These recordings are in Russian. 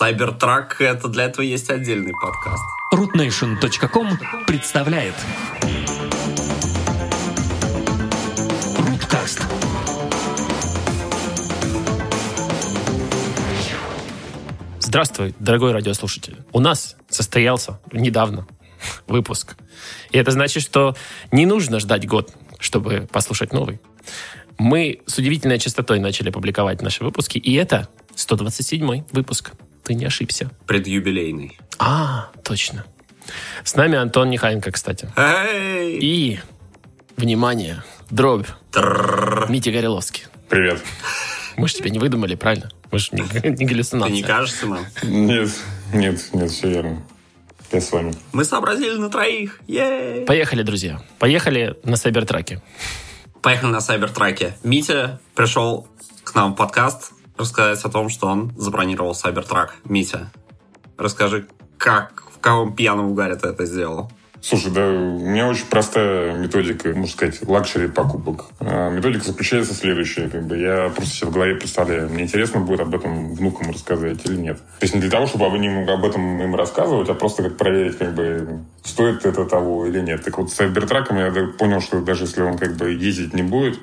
Cybertruck — это для этого есть отдельный подкаст. rootnation.com представляет Руткаст. Здравствуй, дорогой радиослушатель. У нас состоялся недавно выпуск. И это значит, что не нужно ждать год, чтобы послушать новый. Мы с удивительной частотой начали публиковать наши выпуски, и это 127 выпуск. Ты не ошибся. Предюбилейный. А, точно. С нами Антон Нехаенко, кстати. Эй! И, внимание, дробь. Митя Гореловский. Привет. Мы же тебя не выдумали, правильно? Мы же не, не Ты галлюцинация. не кажется нам? Нет, нет, нет, все верно. Я с вами. Мы сообразили на троих. Ей! Поехали, друзья. Поехали на Сайбертраке. Поехали на Cybertruck'е. Митя пришел к нам в подкаст рассказать о том, что он забронировал Cybertruck. Митя, расскажи, как, в каком пьяном угаре ты это сделал? Слушай, да, у меня очень простая методика, можно сказать, luxury покупок. А, Методика заключается в следующее. Как бы я просто себе в голове представляю, мне интересно будет об этом внукам рассказать или нет. То есть не для того, чтобы об, ним, об этом им рассказывать, а просто как проверить, как бы, стоит это того или нет. Так вот, с Cybertruck'ом я понял, что даже если он как бы ездить не будет,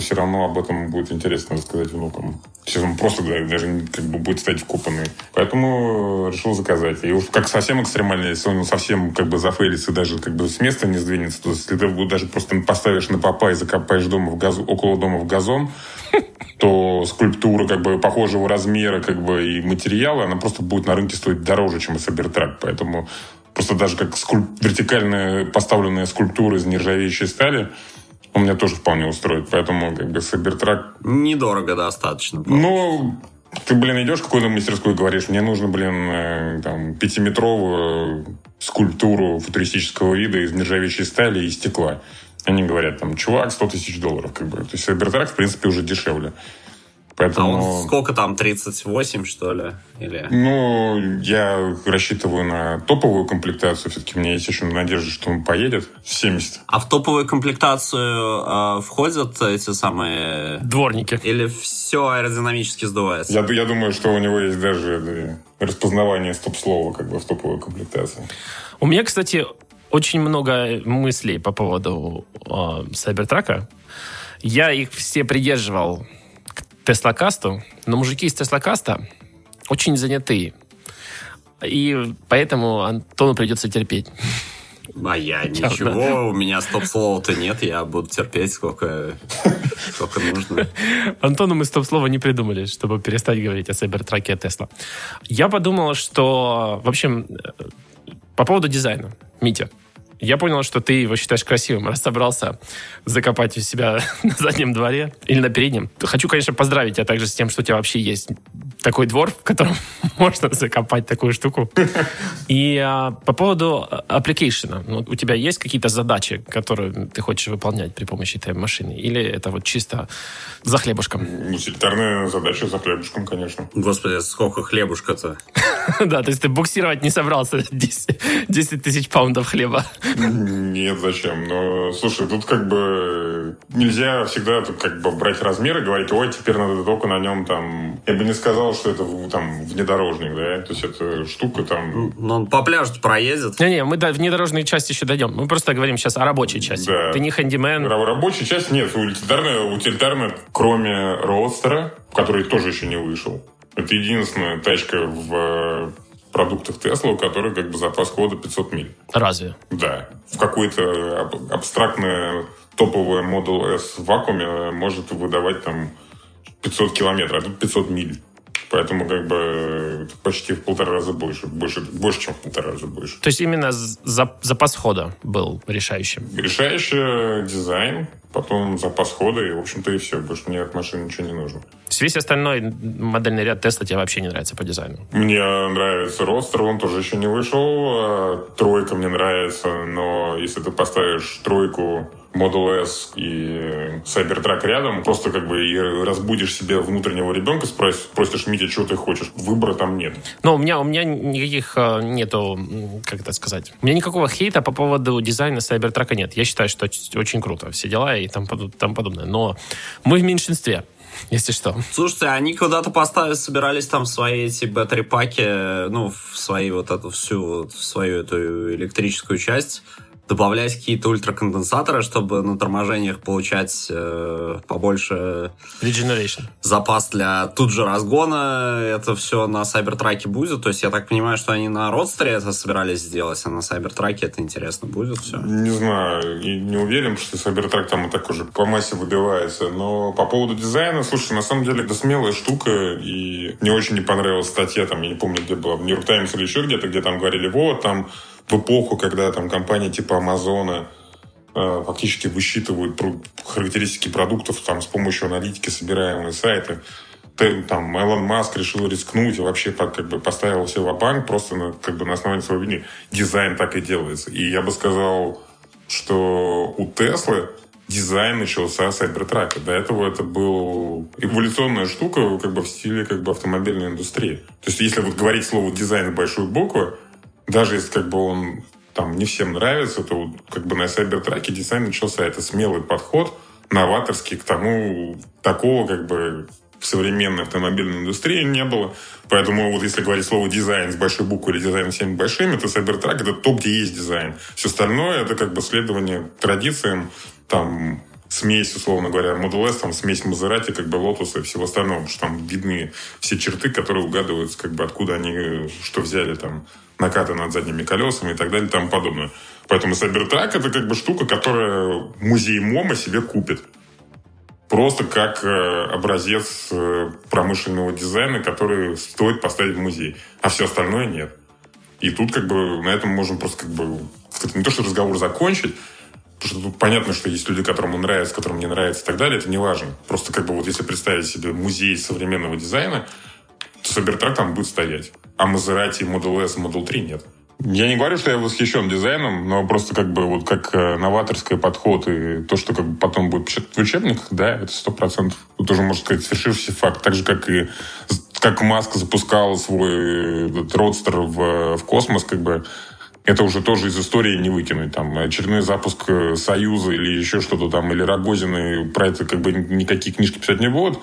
все равно об этом будет интересно рассказать внукам. Сейчас он просто да, даже как бы будет стать вкопанный. Поэтому решил заказать. И уж как совсем экстремально, если он совсем как бы зафейлится, даже как бы с места не сдвинется, то если ты его даже просто поставишь на попа и закопаешь дома в газ... около дома в газон, то скульптура как бы похожего размера как бы и материала, она просто будет на рынке стоить дороже, чем Cybertruck. Поэтому просто даже как скульп- вертикально поставленная скульптура из нержавеющей стали, он меня тоже вполне устроит. Поэтому как бы Cybertruck Недорого достаточно. ну, ты, блин, идешь в какую-то мастерскую и говоришь, мне нужно, блин, э, там, пятиметровую скульптуру футуристического вида из нержавеющей стали и стекла. Они говорят, там, чувак, 100 тысяч долларов, как бы. То есть Cybertruck, в принципе, уже дешевле. А Поэтому... он сколько там, 38, что ли? Или... Ну, я рассчитываю на топовую комплектацию. Все-таки у меня есть еще надежда, что он поедет в 70. А в топовую комплектацию э, входят эти самые... Дворники. Или все аэродинамически сдувается? Я, я думаю, что у него есть даже да, распознавание стоп-слова как бы в топовой комплектации. У меня, кстати, очень много мыслей по поводу э, Сайбертрака. Я их все придерживал Теслакасту, но мужики из Теслакаста очень занятые. И поэтому Антону придется терпеть. А я ничего, у меня стоп-слова-то нет, я буду терпеть сколько, сколько нужно. Антону мы стоп-слова не придумали, чтобы перестать говорить о Сайбертраке от Тесла. Я подумал, что, в общем, э, по поводу дизайна, Митя, я понял, что ты его считаешь красивым, раз собрался закопать у себя на заднем дворе или на переднем. Хочу, конечно, поздравить тебя также с тем, что у тебя вообще есть такой двор, в котором можно закопать такую штуку. И а, по поводу application а. Ну, у тебя есть какие-то задачи, которые ты хочешь выполнять при помощи этой машины? Или это вот чисто за хлебушком? Утилитарная задача за хлебушком, конечно. Господи, сколько хлебушка-то? Да, то есть ты буксировать не собрался 10 10 тысяч pound ов хлеба. Нет, зачем? Но, слушай, тут как бы нельзя всегда как бы брать размер и говорить, ой, теперь надо только на нем там... Я бы не сказал, что это там внедорожник, да? То есть это штука там... Ну, он по пляжу проедет. Не-не, мы до внедорожной части еще дойдем. Мы просто говорим сейчас о рабочей части. Да. Ты не хэндимен. Ра- Рабочая часть нет. Утилитарная, утилитарная, кроме Роадстера, который тоже еще не вышел. Это единственная тачка в э, продуктах Тесла, у которой как бы запас хода 500 миль. Разве? Да. В какой-то аб- абстрактное топовое Model S в вакууме может выдавать там 500 километров, а тут 500 миль. Поэтому как бы это почти в полтора раза больше. Больше, больше чем в полтора раза больше. То есть именно за- запас хода был решающим. Решающий дизайн, потом запас хода, и, в общем-то, и все. Больше мне от машины ничего не нужно. Весь остальной модельный ряд Тесла тебе вообще не нравится по дизайну. Мне нравится Родстер, он тоже еще не вышел. А Тройка мне нравится, но если ты поставишь тройку Model S и Cybertruck рядом, просто как бы и разбудишь себе внутреннего ребенка, спросишь, просишь, Митя, что ты хочешь? Выбора там нет. Но у меня, у меня никаких э, нету, как это сказать, у меня никакого хейта по поводу дизайна Сайбертрака нет. Я считаю, что это очень круто, все дела и там, тому подобное. Но мы в меньшинстве. если что. Слушайте, они куда-то поставить собирались там свои эти батареи-паки, ну, в свои вот эту всю, в свою эту электрическую часть добавлять какие-то ультраконденсаторы, чтобы на торможениях получать э, побольше Regeneration. запас для тут же разгона. Это все на Сайбертраке будет. То есть я так понимаю, что они на Родстере это собирались сделать, а на Сайбертраке это интересно будет все. Не знаю, и не уверен, что Сайбертрак там и так уже по массе выбивается. Но по поводу дизайна, слушай, на самом деле это смелая штука, и мне очень не понравилась статья, там, я не помню, где была, в Нью-Йорк Таймс или еще где-то, где там говорили, вот, там в эпоху, когда там компании типа Амазона э, фактически высчитывают характеристики продуктов там, с помощью аналитики, собираемые сайты. Там Элон Маск решил рискнуть и вообще как бы поставил все в банк просто на, как бы на основании своего видения. Дизайн так и делается. И я бы сказал, что у Теслы дизайн начался с Cybertruck. До этого это была эволюционная штука как бы в стиле как бы автомобильной индустрии. То есть, если вот говорить слово дизайн большой буквы, даже если как бы он там не всем нравится, то как бы на Cybertruck е дизайн начался. Это смелый подход, новаторский к тому, такого как бы в современной автомобильной индустрии не было. Поэтому вот если говорить слово дизайн с большой буквы или дизайн всеми большими, то Cybertruck это то, где есть дизайн. Все остальное это как бы следование традициям, там смесь, условно говоря, Model S, там смесь Мазерати, как бы Lotus и всего остального, потому что там видны все черты, которые угадываются, как бы откуда они что взяли там накаты над задними колесами и так далее и тому подобное. Поэтому Cybertruck это как бы штука, которая музей MoMA себе купит. Просто как э, образец э, промышленного дизайна, который стоит поставить в музей. А все остальное нет. И тут как бы на этом можем просто как бы не то, что разговор закончить, потому что тут понятно, что есть люди, которым он нравится, которым не нравится и так далее, это не важно. Просто как бы вот если представить себе музей современного дизайна, то Cybertruck там будет стоять а Maserati Model S Model 3 нет. Я не говорю, что я восхищен дизайном, но просто как бы вот как э, новаторский подход и то, что как бы потом будет в учебниках, да, это сто процентов. Тут уже, можно сказать, свершившийся факт. Так же, как и как Маск запускал свой этот родстер в, в космос, как бы это уже тоже из истории не выкинуть. Там очередной запуск э, Союза или еще что-то там, или Рогозины, про это как бы никакие книжки писать не будут.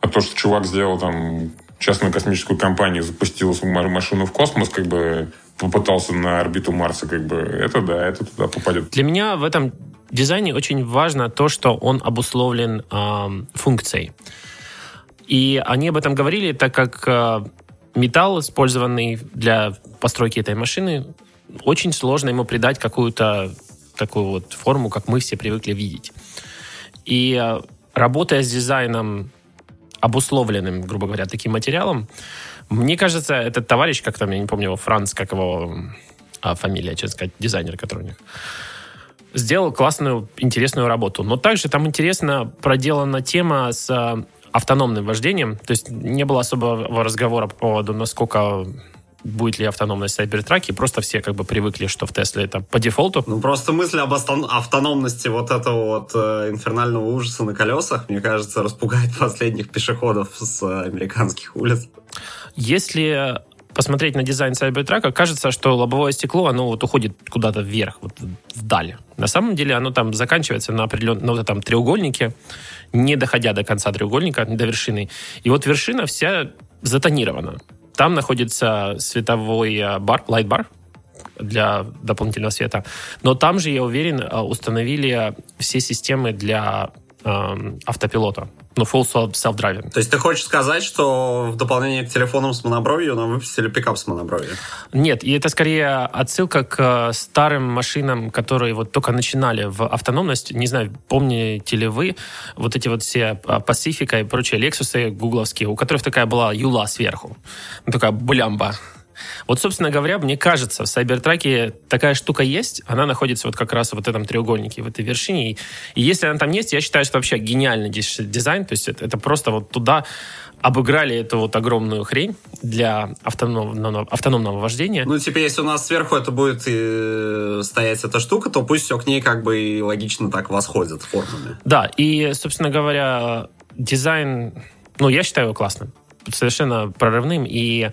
А то, что чувак сделал там частную космическую компанию запустила свою машину в космос, как бы попытался на орбиту Марса, как бы это да, это туда попадет. Для меня в этом дизайне очень важно то, что он обусловлен э, функцией. И они об этом говорили, так как э, металл, использованный для постройки этой машины, очень сложно ему придать какую-то такую вот форму, как мы все привыкли видеть. И э, работая с дизайном обусловленным, грубо говоря, таким материалом. Мне кажется, этот товарищ, как там, я не помню его, Франц, как его а, фамилия, честно сказать, дизайнер, который у них, сделал классную, интересную работу. Но также там интересно проделана тема с а, автономным вождением. То есть не было особого разговора по поводу, насколько будет ли автономность Cybertruck, просто все как бы привыкли, что в Тесле это по дефолту. Ну, просто мысль об автономности вот этого вот э, инфернального ужаса на колесах, мне кажется, распугает последних пешеходов с э, американских улиц. Если посмотреть на дизайн Cybertruck, кажется, что лобовое стекло, оно вот уходит куда-то вверх, вот вдаль. На самом деле оно там заканчивается на определенном, на вот этом треугольнике, не доходя до конца треугольника, до вершины. И вот вершина вся затонирована. Там находится световой э, бар, light-бар для дополнительного света. Но там же, я уверен, э, установили все системы для э, автопилота. Ну, full self-driving. То есть ты хочешь сказать, что в дополнение к телефонам с монобровью нам выпустили пикап с монобровью? Нет, и это скорее отсылка к э, старым машинам, которые вот только начинали в автономность. Не знаю, помните ли вы вот эти вот все Pacifica и прочие Lexus гугловские, у которых такая была юла сверху. Ну, такая блямба. Вот, собственно говоря, мне кажется, в Cybertruck такая штука есть, она находится вот как раз в этом треугольнике, в этой вершине. И, и если она там есть, я считаю, что вообще гениальный дизайн, то есть это, это просто вот туда обыграли эту вот огромную хрень для автономного, автономного вождения. Ну, типа, если у нас сверху это будет и стоять эта штука, то пусть все к ней как бы и логично так восходит формами. Да, и, собственно говоря, дизайн, ну, я считаю его классным, совершенно прорывным, и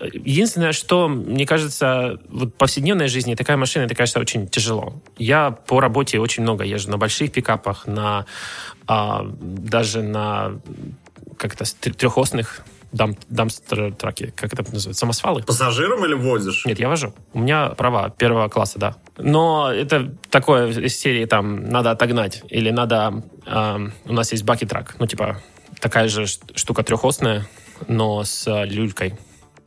Единственное, что, мне кажется, вот в повседневной жизни такая машина, это, конечно, очень тяжело. Я по работе очень много езжу на больших пикапах, на а, даже на как это, с тр- трехосных дам, дамстер траки, как это называется, самосвалы? Пассажиром или возишь? Нет, я вожу. У меня права первого класса, да. Но это такое из серии там надо отогнать или надо... эм, у нас есть баки-трак, ну типа такая же штука трехосная, но с э, люлькой.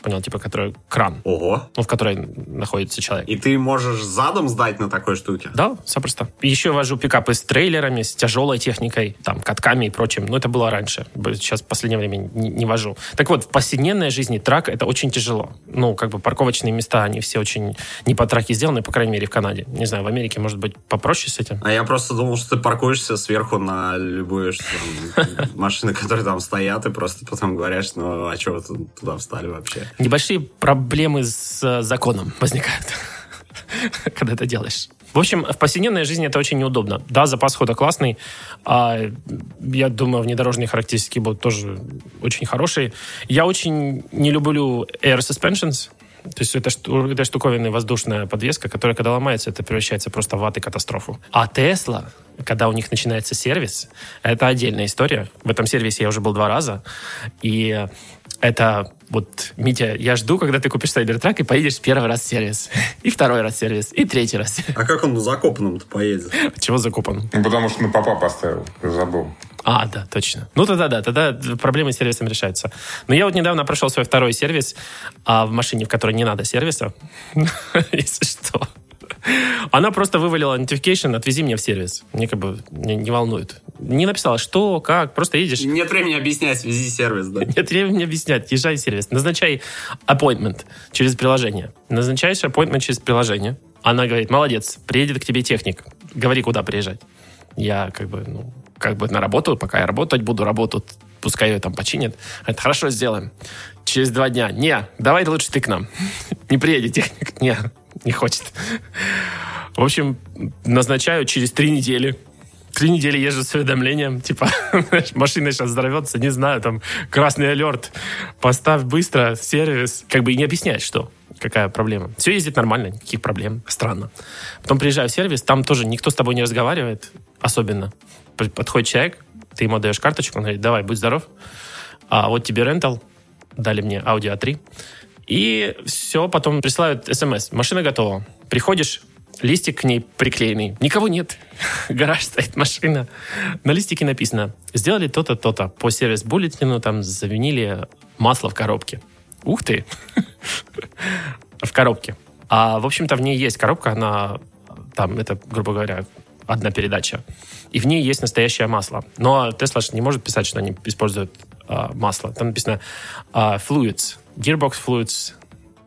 Понял, типа, которая кран, Ого. ну, в которой находится человек. И ты можешь задом сдать на такой штуке? Да, запросто. Еще вожу пикапы с трейлерами, с тяжелой техникой, там, катками и прочим. Но это было раньше. Сейчас в последнее время не, не вожу. Так вот, в повседневной жизни трак это очень тяжело. Ну, как бы парковочные места, они все очень не по траке сделаны, по крайней мере, в Канаде. Не знаю, в Америке, может быть, попроще с этим. А я просто думал, что ты паркуешься сверху на любые там, машины, которые там стоят, и просто потом говоришь, ну, а что вы туда встали вообще? Небольшие проблемы с э, законом возникают, когда это делаешь. В общем, в повседневной жизни это очень неудобно. Да, запас хода классный. а, я думаю, внедорожные характеристики будут тоже очень хорошие. Я очень не люблю air suspensions. То есть это, это штуковина воздушная подвеска, которая, когда ломается, это превращается просто в ад и катастрофу. А Tesla, когда у них начинается сервис, это отдельная история. В этом сервисе я уже был два раза. И это вот, Митя, я жду, когда ты купишь Cybertruck и поедешь первый раз в сервис. И второй раз в сервис. И третий раз. А как он на закопанном-то поедет? Чего закупан? Ну, потому что на папа поставил, забыл. А, да, точно. Ну, тогда да, тогда проблемы с сервисом решаются. Но я вот недавно прошел свой второй сервис а в машине, в которой не надо сервиса, если что. Она просто вывалила notification, отвези меня в сервис. Мне как бы не, не волнует. Не написала, что, как, просто едешь. Нет времени объяснять, вези сервис, да? Нет времени объяснять. Езжай в сервис. Назначай appointment через приложение. Назначаешь appointment через приложение. Она говорит, молодец, приедет к тебе техник. Говори, куда приезжать. Я как бы, ну, как бы на работу, пока я работать буду, работу, пускай ее там починят. Говорит, хорошо, сделаем. Через два дня. Не, давай лучше ты к нам. Не приедет техник. Не, не хочет. В общем, назначаю через три недели. Три недели езжу с уведомлением, типа, машина сейчас взорвется, не знаю, там, красный алерт, поставь быстро сервис. Как бы и не объясняет, что, какая проблема. Все ездит нормально, никаких проблем. Странно. Потом приезжаю в сервис, там тоже никто с тобой не разговаривает, особенно. Подходит человек, ты ему даешь карточку, он говорит, давай, будь здоров. А вот тебе рентал, дали мне Audi A3. И все, потом присылают смс. Машина готова. Приходишь, листик к ней приклеенный. Никого нет. Гараж стоит, машина. На листике написано, сделали то-то, то-то. По сервис-буллетину там заменили масло в коробке. Ух ты! В коробке. А, в общем-то, в ней есть коробка, она там, это, грубо говоря, одна передача. И в ней есть настоящее масло. Но Tesla ж не может писать, что они используют а, масло. Там написано а, fluids, gearbox fluids,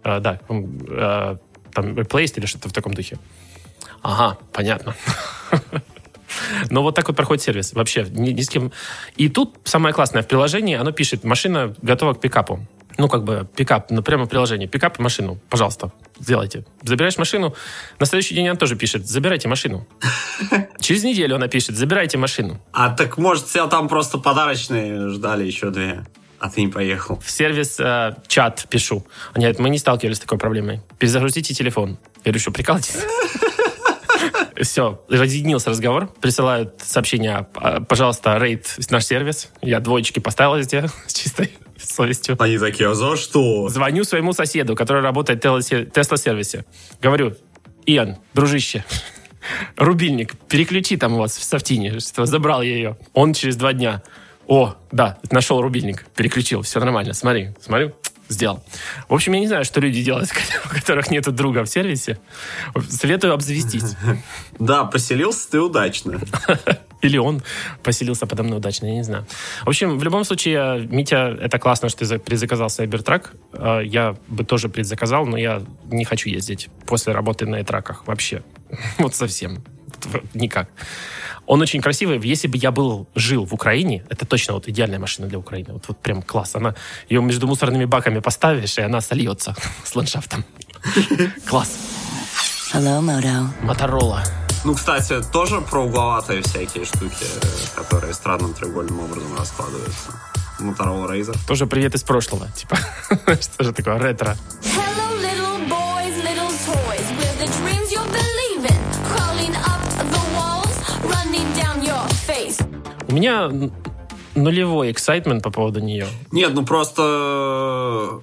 а, да, а, там replaced или что-то в таком духе. Ага, понятно. Но вот так вот проходит сервис. Вообще, ни, ни с кем. И тут самое классное в приложении, оно пишет, машина готова к пикапу. Ну, как бы пикап, ну, прямо в приложении. Пикап машину, пожалуйста, сделайте. Забираешь машину, на следующий день она тоже пишет, забирайте машину. Через неделю она пишет, забирайте машину. А так, может, тебя там просто подарочные ждали еще две, а ты не поехал. В сервис э, чат пишу. Они говорят, мы не сталкивались с такой проблемой. Перезагрузите телефон. Я говорю, что, прикалываетесь? Все, разъединился разговор. Присылают сообщение, «А, пожалуйста, рейд наш сервис. Я двоечки поставил везде с чистой совестью. Они такие, а за что? Звоню своему соседу, который работает в Тесла-сервисе. Говорю, Иоанн, дружище, рубильник, переключи там у вас в софтине, что забрал я ее. Он через два дня. О, да, нашел рубильник, переключил, все нормально, смотри, смотрю, сделал. В общем, я не знаю, что люди делают, у которых нет друга в сервисе. Советую обзавестись. Да, поселился ты удачно. Или он поселился подо мной удачно, я не знаю. В общем, в любом случае, Митя, это классно, что ты за- предзаказал Cybertruck. Э, Я бы тоже предзаказал, но я не хочу ездить после работы на траках вообще. Вот совсем. Никак. Он очень красивый. Если бы я был, жил в Украине, это точно вот идеальная машина для Украины. Вот, вот прям класс. Она, ее между мусорными баками поставишь, и она сольется с ландшафтом. Класс. Hello, Moto. Моторола. Ну, кстати, тоже про угловатые всякие штуки, которые странным треугольным образом раскладываются. Motorola Razer. Тоже привет из прошлого. Типа, что же такое ретро? Hello, little boys, little toys. У меня нулевой эксайтмент по поводу нее. Нет, ну просто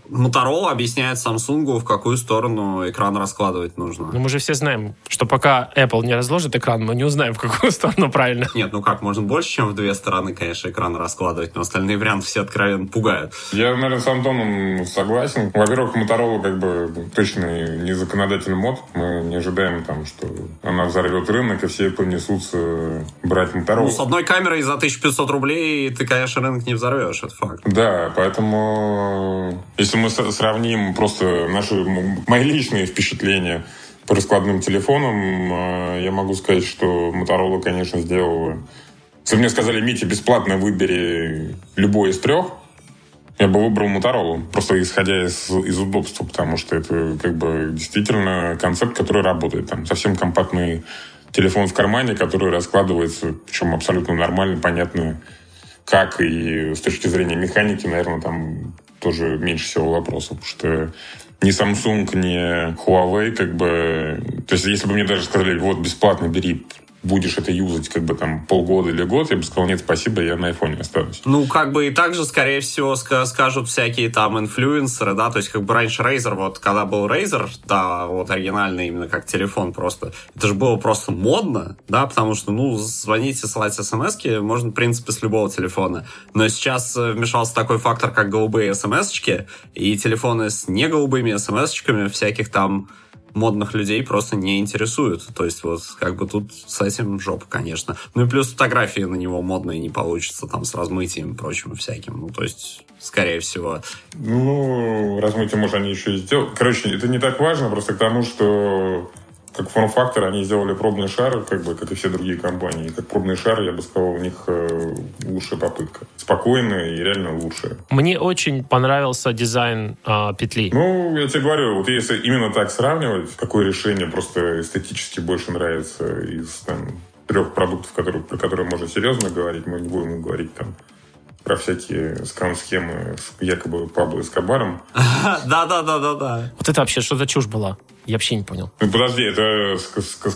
Motorola объясняет Samsung, в какую сторону экран раскладывать нужно. Но мы же все знаем, что пока Apple не разложит экран, мы не узнаем, в какую сторону правильно. Нет, ну как, можно больше, чем в две стороны, конечно, экран раскладывать, но остальные варианты все откровенно пугают. Я, наверное, с Антоном согласен. Во-первых, Моторола как бы точно не законодательный мод. Мы не ожидаем там, что она взорвет рынок, и все понесутся брать Моторолу. Ну, с одной камерой за 1500 рублей ты, конечно, рынок не взорвешь, это факт. Да, поэтому если мы сравним просто наши мои личные впечатления по раскладным телефонам, э, я могу сказать, что Motorola, конечно, сделала... Если бы мне сказали, Митя, бесплатно выбери любой из трех, я бы выбрал Motorola, просто исходя из, из удобства, потому что это как бы действительно концепт, который работает. Там совсем компактный телефон в кармане, который раскладывается, причем абсолютно нормально, понятно, как и с точки зрения механики, наверное, там тоже меньше всего вопросов, потому что ни Samsung, ни Huawei, как бы... То есть, если бы мне даже сказали, вот, бесплатно бери, будешь это юзать, как бы там полгода или год, я бы сказал, нет, спасибо, я на айфоне останусь. Ну, как бы и также, скорее всего, ска- скажут всякие там инфлюенсеры, да, то есть как бы раньше Razer, вот когда был Razer, да, вот оригинальный именно как телефон просто, это же было просто модно, да, потому что, ну, звонить и слать смс можно, в принципе, с любого телефона. Но сейчас э, вмешался такой фактор, как голубые смс и телефоны с не голубыми смс-очками всяких там модных людей просто не интересуют. То есть вот как бы тут с этим жопа, конечно. Ну и плюс фотографии на него модные не получится там с размытием и прочим всяким. Ну то есть, скорее всего. Ну, размытие, может, они еще и сделают. Короче, это не так важно, просто к тому, что как форм-фактор они сделали пробный шар, как бы, как и все другие компании. И как пробный шар, я бы сказал, у них э, лучшая попытка. Спокойная и реально лучшая. Мне очень понравился дизайн а, петли. Ну, я тебе говорю, вот если именно так сравнивать, какое решение просто эстетически больше нравится из там, трех продуктов, которые, про которые можно серьезно говорить, мы не будем говорить там про всякие скам-схемы с якобы Пабло Эскобаром. Да-да-да-да-да. Вот это вообще что за чушь была? Я вообще не понял. Ну, подожди, это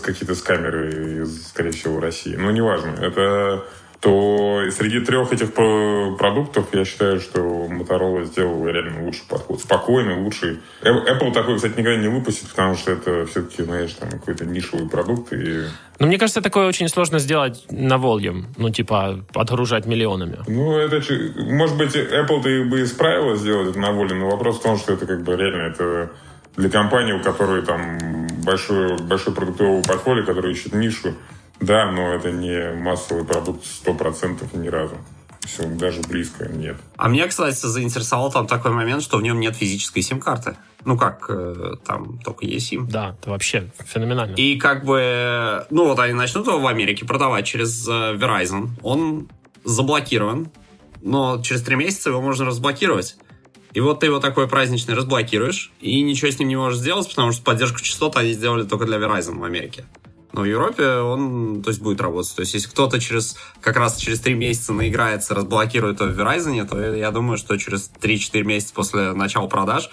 какие-то с камеры, из, скорее всего, России. Ну, неважно. Это то среди трех этих про- продуктов я считаю, что Motorola сделал реально лучший подход. Спокойный, лучший. Э- Apple такой, кстати, никогда не выпустит, потому что это все-таки, знаешь, там какой-то нишевый продукт. И, Но мне кажется, такое очень сложно сделать на volume. Ну, типа, отгружать миллионами. ну, это, может быть, Apple-то и бы исправила сделать это на воле, но вопрос в том, что это как бы реально это для компании, у которой там большой, большой продуктовый портфолио, который ищет нишу, да, но это не массовый продукт 100% ни разу. Все, даже близко нет. А меня, кстати, заинтересовал там такой момент, что в нем нет физической сим-карты. Ну как, э, там только есть сим. Да, это вообще феноменально. И как бы, ну вот они начнут его в Америке продавать через э, Verizon. Он заблокирован, но через три месяца его можно разблокировать. И вот ты его такой праздничный разблокируешь, и ничего с ним не можешь сделать, потому что поддержку частот они сделали только для Verizon в Америке. Но в Европе он, то есть, будет работать. То есть, если кто-то через, как раз через три месяца наиграется, разблокирует его в Verizon, то я думаю, что через 3-4 месяца после начала продаж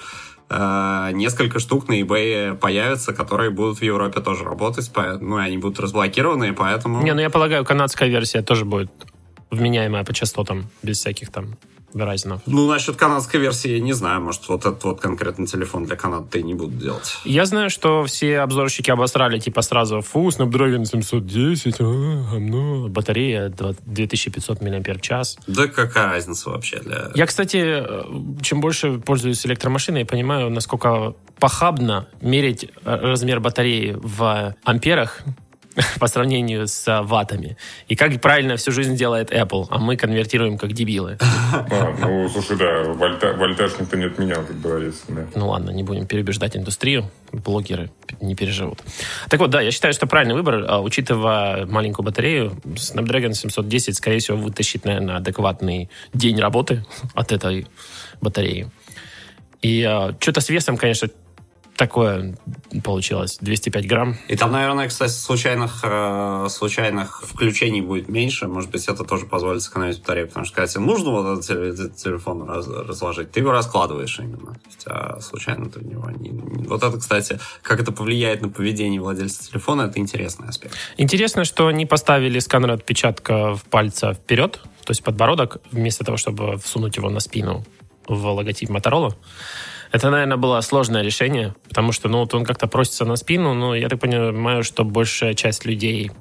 э, несколько штук на eBay появятся, которые будут в Европе тоже работать, ну, и они будут разблокированы, и поэтому... Не, ну я полагаю, канадская версия тоже будет вменяемая по частотам, без всяких там Verizon. Ну, насчет канадской версии я не знаю, может, вот этот вот конкретно телефон для Канады и не будут делать. Я знаю, что все обзорщики обосрали, типа, сразу, фу, Snapdragon 710, а, говно, батарея 2- 2500 мАч. Да какая разница вообще для... Я, кстати, э, чем больше пользуюсь электромашиной, я понимаю, насколько похабно мерить э, размер батареи в амперах по сравнению с э, ваттами. И как правильно всю жизнь делает Apple, а мы конвертируем как дебилы. А, ну, слушай, да, вольта- вольтаж никто не отменял, как говорится. Да. Ну ладно, не будем переубеждать индустрию. Блогеры не переживут. Так вот, да, я считаю, что правильный выбор, а, учитывая маленькую батарею, Snapdragon 710, скорее всего, вытащит, наверное, адекватный день работы от этой батареи. И что-то с весом, конечно, такое получилось. 205 грамм. И там, наверное, кстати, случайных, э, случайных включений будет меньше. Может быть, это тоже позволит сэкономить батарею. Потому что, когда тебе нужно вот этот, теле- этот телефон раз- разложить, ты его раскладываешь именно. А случайно ты в него не... Вот это, кстати, как это повлияет на поведение владельца телефона, это интересный аспект. Интересно, что они поставили сканер отпечатка в пальца вперед, то есть подбородок, вместо того, чтобы всунуть его на спину в логотип Motorola. Это, наверное, было сложное решение, потому что, ну, вот он как-то просится на спину, но я так понимаю, что большая часть людей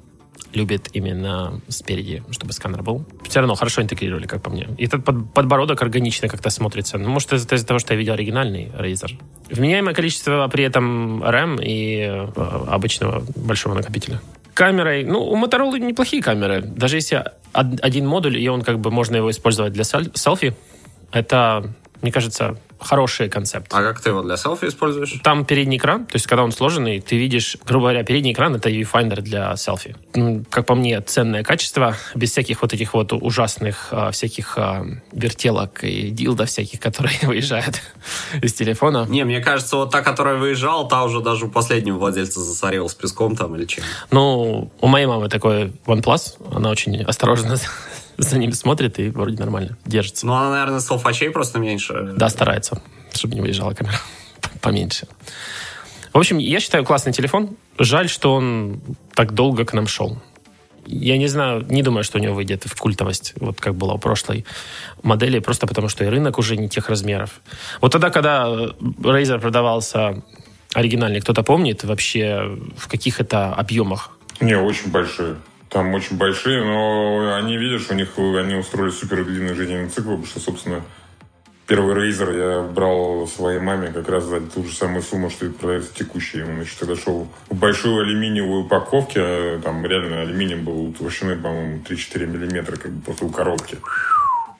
любит именно спереди, чтобы сканер был. Все равно хорошо интегрировали, как по мне. И этот под- подбородок органично как-то смотрится. Ну, может, это из-за того, что я видел оригинальный Razer. Вменяемое количество при этом RAM и э, обычного большого накопителя. Камерой, ну, у Motorola неплохие камеры. Даже если од- один модуль, и он как бы можно его использовать для сел- селфи, это, мне кажется, хороший концепт. А как ты его для селфи используешь? Там передний экран, то есть когда он сложенный, ты видишь, грубо говоря, передний экран это viewfinder для селфи. М, Как по мне, ценное качество, без всяких вот этих вот ужасных а, всяких а, вертелок и дилдо всяких, которые выезжают из телефона. Не, мне кажется, вот та, которая выезжала, та уже даже у последнего владельца засорила с песком там или чем. Ну, у моей мамы такой OnePlus, она очень осторожно за ним смотрит и вроде нормально держится. Ну, она, наверное, селфачей просто меньше. Да, старается, чтобы не выезжала камера поменьше. В общем, я считаю классный телефон. Жаль, что он так долго к нам шел. Я не знаю, не думаю, что у него выйдет в культовость, вот как было у прошлой модели, просто потому что и рынок уже не тех размеров. Вот тогда, когда Razer продавался оригинальный, кто-то помнит вообще, в каких это объемах? Не, очень большие. Там очень большие, но они, видишь, у них они устроили супер длинный жизненный цикл, потому что, собственно, первый Razer я брал своей маме как раз за ту же самую сумму, что и продается текущий. Он еще тогда шел в большой алюминиевой упаковке, а там реально алюминий был толщины, по-моему, 3-4 миллиметра, как бы просто у коробки.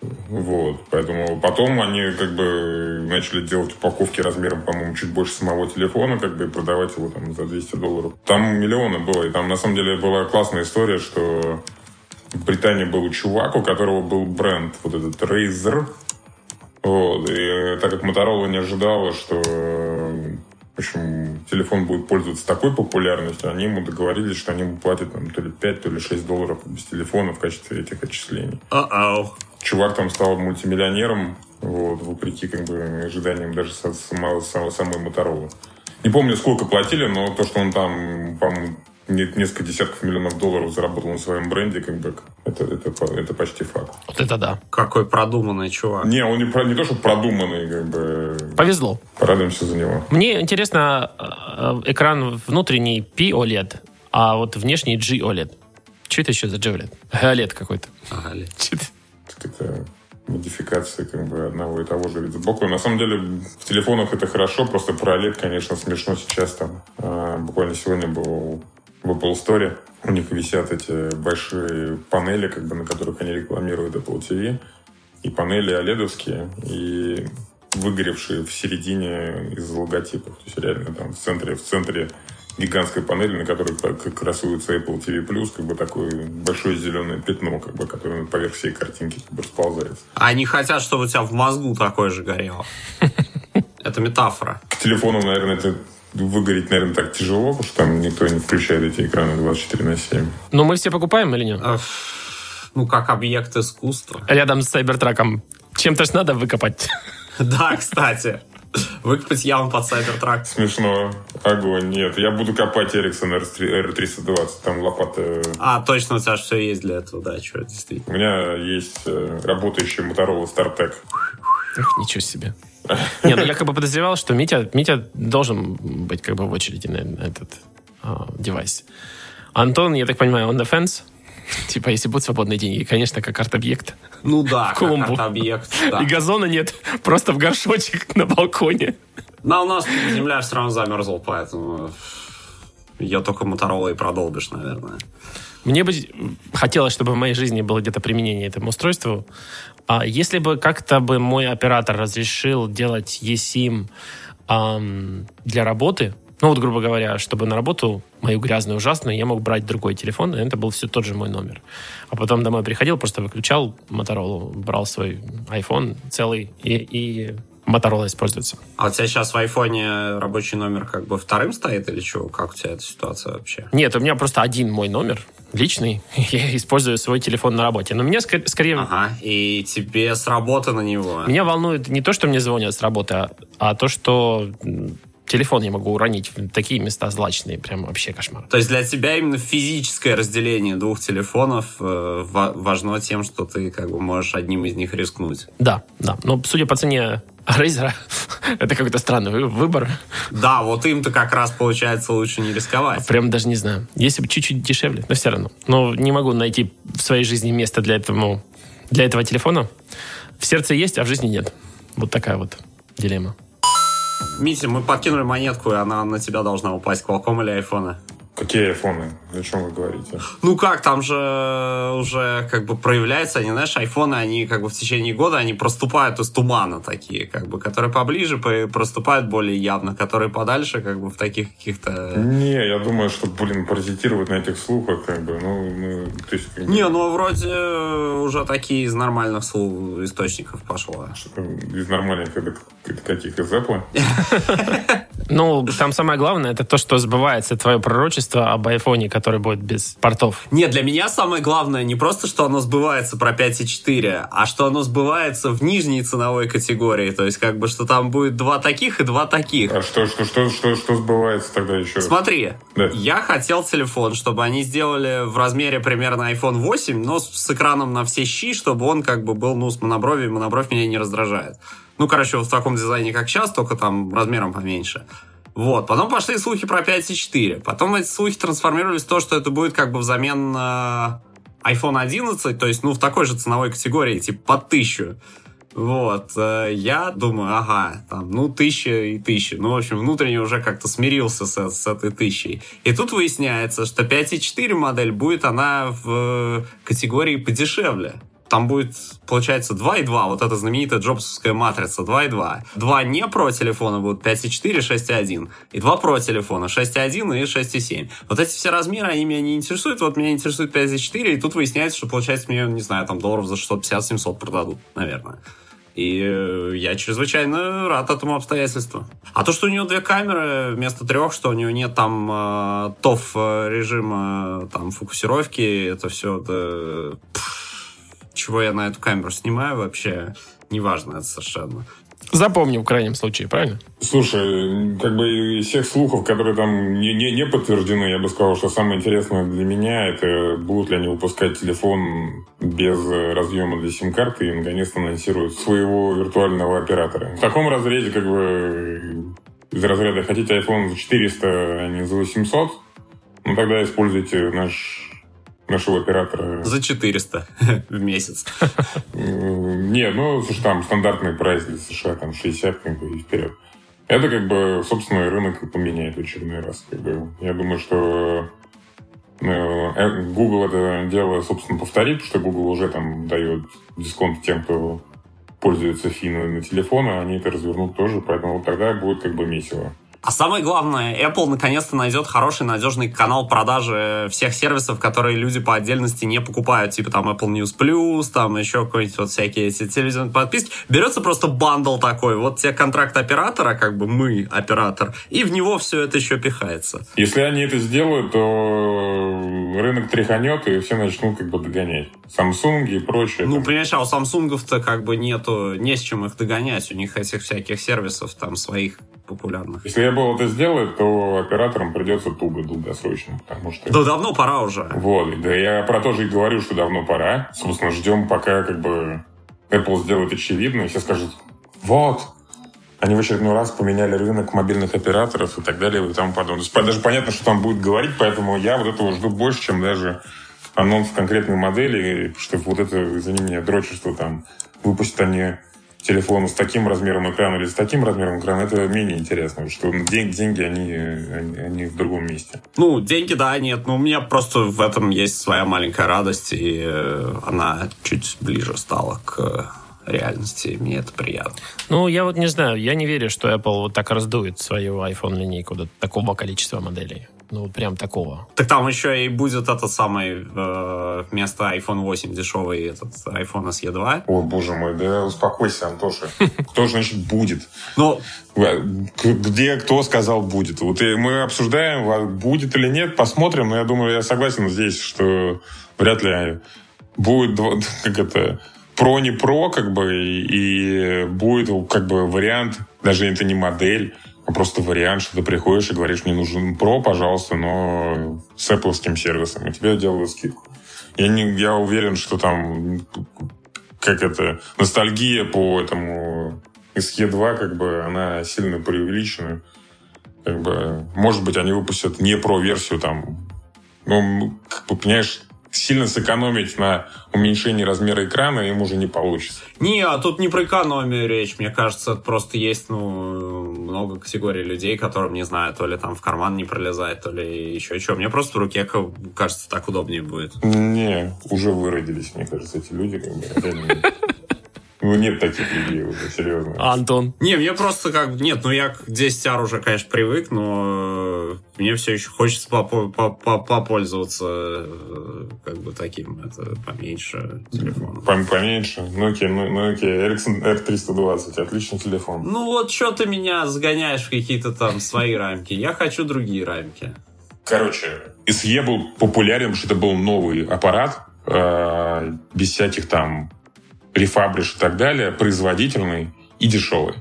Вот, поэтому потом они как бы начали делать упаковки размером, по-моему, чуть больше самого телефона, как бы и продавать его там за 200 долларов. Там миллионы было, и там на самом деле была классная история, что в Британии был чувак, у которого был бренд, вот этот Razer, вот, и так как Motorola не ожидала, что в общем, телефон будет пользоваться такой популярностью, они ему договорились, что они ему платят там, то ли 5, то ли 6 долларов без телефона в качестве этих отчислений О-оу. Чувак там стал мультимиллионером, вот, вопреки как бы ожиданиям даже со- самого, самой, самой Моторолы. Не помню, сколько платили, но то, что он там, по-моему, не- несколько десятков миллионов долларов заработал на своем бренде, как бы, это, это, это почти факт. Вот это да. Какой продуманный чувак. Не, он не, про- не то, что продуманный, как бы, Повезло. порадуемся за него. Мне интересно, э, э, экран внутренний P-OLED, а вот внешний G-OLED. Что это еще за G-OLED? OLED какой-то. Чё это? Модификация как бы одного и того же вида сбоку. На самом деле в телефонах это хорошо, просто про OLED, конечно, смешно сейчас там. А, буквально сегодня был в Apple Store. У них висят эти большие панели, как бы, на которых они рекламируют Apple TV. И панели оледовские, и выгоревшие в середине из логотипов. То есть реально там в центре, в центре гигантской панели, на которой красуется Apple TV+, как бы такое большое зеленое пятно, как бы, которое поверх всей картинки как бы расползается. Они хотят, чтобы у тебя в мозгу такое же горело. Это метафора. К телефону, наверное, это выгореть, наверное, так тяжело, потому что там никто не включает эти экраны 24 на 7. Ну, мы все покупаем или нет? Ну, как объект искусства. Рядом с Сайбертраком. Чем-то ж надо выкопать. Да, кстати. Выкопать яму под сайбертрак. Смешно. Огонь. Нет, я буду копать Ericsson R320. Там лопата... А, точно, у тебя же все есть для этого, да, что действительно. У меня есть э, работающий Motorola StarTech. Эх, ничего себе. Не, ну я как бы подозревал, что Митя, Митя должен быть как бы в очереди на, этот а, девайс. Антон, я так понимаю, он the fence? Типа, если будут свободные деньги, конечно, как арт-объект. Ну да, как Клумбу. арт-объект. да. И газона нет, просто в горшочек на балконе. Но у нас земля все равно замерзла, поэтому ее только Моторолой и продолбишь, наверное. Мне бы хотелось, чтобы в моей жизни было где-то применение этому устройству. А если бы как-то бы мой оператор разрешил делать eSIM ам, для работы, ну вот, грубо говоря, чтобы на работу мою грязную, ужасную, я мог брать другой телефон, и это был все тот же мой номер. А потом домой приходил, просто выключал Моторолу, брал свой iPhone целый, и, и Motorola используется. А у тебя сейчас в айфоне рабочий номер как бы вторым стоит или что? Как у тебя эта ситуация вообще? Нет, у меня просто один мой номер, личный, я использую свой телефон на работе. Но мне ск- скорее... Ага, и тебе с работы на него. Меня волнует не то, что мне звонят с работы, а, а то, что телефон я могу уронить такие места злачные. Прям вообще кошмар. То есть для тебя именно физическое разделение двух телефонов э, ва- важно тем, что ты как бы можешь одним из них рискнуть. Да, да. Но судя по цене Razer, это какой-то странный вы- выбор. Да, вот им-то как раз получается лучше не рисковать. Прям даже не знаю. Если бы чуть-чуть дешевле, но все равно. Но не могу найти в своей жизни место для этого, для этого телефона. В сердце есть, а в жизни нет. Вот такая вот дилемма. Митя, мы подкинули монетку, и она на тебя должна упасть. Qualcomm или айфона? Какие айфоны? О чем вы говорите? Ну как, там же уже как бы проявляются, они, знаешь, айфоны, они как бы в течение года, они проступают из тумана такие, как бы, которые поближе по- проступают более явно, которые подальше, как бы в таких каких-то... Не, я думаю, что, блин, паразитировать на этих слухах, как бы, ну, ну, то есть, как бы, Не, ну вроде уже такие из нормальных слу- источников пошло. из нормальных, это, это каких, из Apple? Ну, там самое главное, это то, что сбывается твое пророчество об айфоне, который будет без портов. Нет, для меня самое главное не просто, что оно сбывается про 5,4, а что оно сбывается в нижней ценовой категории. То есть, как бы, что там будет два таких и два таких. А что, что, что, что, что сбывается тогда еще? Смотри, Да. я хотел телефон, чтобы они сделали в размере примерно iPhone 8, но с, с экраном на все щи, чтобы он как бы был, ну, с монобровью, и монобровь меня не раздражает. Ну, короче, вот в таком дизайне, как сейчас, только там размером поменьше. Вот. Потом пошли слухи про 5.4. Потом эти слухи трансформировались в то, что это будет как бы взамен на iPhone 11, то есть, ну, в такой же ценовой категории, типа под тысячу. Вот, э, я думаю, ага, там, ну, тысяча и тысяча. Ну, в общем, внутренне уже как-то смирился с, с этой тысячей. И тут выясняется, что 5.4 модель будет она в категории подешевле. Там будет, получается, 2.2, вот эта знаменитая джобсовская матрица, 2.2. Два не про телефона будут 5.4, 6.1. И два про телефона, 6.1 и 6.7. Вот эти все размеры, они меня не интересуют. Вот меня интересует 5.4, и тут выясняется, что, получается, мне, не знаю, там долларов за 650-700 продадут, наверное. И э, я чрезвычайно рад этому обстоятельству. А то, что у нее две камеры вместо трех, что у нее нет там э, ТОФ э, режима там фокусировки, это все да, пф, чего я на эту камеру снимаю вообще, неважно это совершенно. Запомним в крайнем случае, правильно? Слушай, как бы из всех слухов, которые там не, не, не подтверждены, я бы сказал, что самое интересное для меня, это будут ли они выпускать телефон без э, разъема для сим-карты и наконец-то анонсируют своего виртуального оператора. В таком разрезе, как бы, из разряда хотите iPhone за 400, а не за 800, ну тогда используйте наш нашего оператора. За 400 в месяц. Не, ну, слушай, там стандартный прайс для США, там 60 как бы, и вперед. Это как бы, собственно, рынок и поменяет в очередной раз. Как бы. Я думаю, что э, э, Google это дело, собственно, повторит, потому что Google уже там дает дисконт тем, кто пользуется финой на телефоны, они это развернут тоже, поэтому вот тогда будет как бы месиво. А самое главное, Apple наконец-то найдет хороший, надежный канал продажи всех сервисов, которые люди по отдельности не покупают, типа там Apple News Plus, там еще какой-нибудь вот всякие эти телевизионные подписки. Берется просто бандл такой, вот тебе контракт оператора, как бы мы оператор, и в него все это еще пихается. Если они это сделают, то рынок тряханет, и все начнут как бы догонять. Samsung и прочее. Ну, там. понимаешь, а у Самсунгов-то как бы нету, не с чем их догонять, у них этих всяких сервисов там своих популярных. Если Apple это сделает, то операторам придется туго долгосрочно, потому что... Да давно пора уже. Вот, да я про то же и говорю, что давно пора. Собственно, ждем, пока как бы Apple сделает очевидно, и все скажут, вот, они в очередной раз поменяли рынок мобильных операторов и так далее и тому подобное. То есть, Даже понятно, что там будет говорить, поэтому я вот этого жду больше, чем даже анонс конкретной модели, что вот это, извини меня, дрочество там, выпустят они телефон с таким размером экрана или с таким размером экрана, это менее интересно, что день- деньги, они, они, они в другом месте. Ну, деньги, да, нет. Но у меня просто в этом есть своя маленькая радость, и э, она чуть ближе стала к реальности, и мне это приятно. Ну, я вот не знаю, я не верю, что Apple вот так раздует свою iPhone-линейку до такого количества моделей. Ну, вот прям такого. Так там еще и будет этот самый э, вместо iPhone 8 дешевый этот iPhone SE 2. Ой, боже мой, да успокойся, Антоша. Кто же, значит, будет? Ну, К- Где кто сказал будет? Вот и мы обсуждаем, будет или нет, посмотрим. Но я думаю, я согласен здесь, что вряд ли будет, как это, про не про, как бы, и, и будет как бы вариант, даже это не модель, просто вариант, что ты приходишь и говоришь, мне нужен Pro, пожалуйста, но с Apple сервисом, и тебе делают скидку. Я, не, я уверен, что там как это, ностальгия по этому SE2, как бы, она сильно преувеличена. Как бы, может быть, они выпустят не про версию там, ну, как бы, понимаешь, сильно сэкономить на уменьшении размера экрана им уже не получится. Не, а тут не про экономию речь. Мне кажется, просто есть ну, много категорий людей, которым, не знаю, то ли там в карман не пролезает, то ли еще что. Мне просто в руке, кажется, так удобнее будет. Не, уже выродились, мне кажется, эти люди. Как бы, реально. Ну, нет таких людей уже, серьезно. Антон? Не, мне просто как... Нет, ну я к 10R уже, конечно, привык, но мне все еще хочется попо- попо- попользоваться э, как бы таким, это поменьше телефоном. Пом- Поменьше. Nokia, ну- Nokia Ericsson R320. Отличный телефон. Ну вот что ты меня загоняешь в какие-то там свои рамки? Я хочу другие рамки. Короче, SE был популярен, потому что это был новый аппарат, э, без всяких там рефабриш и так далее, производительный и дешевый.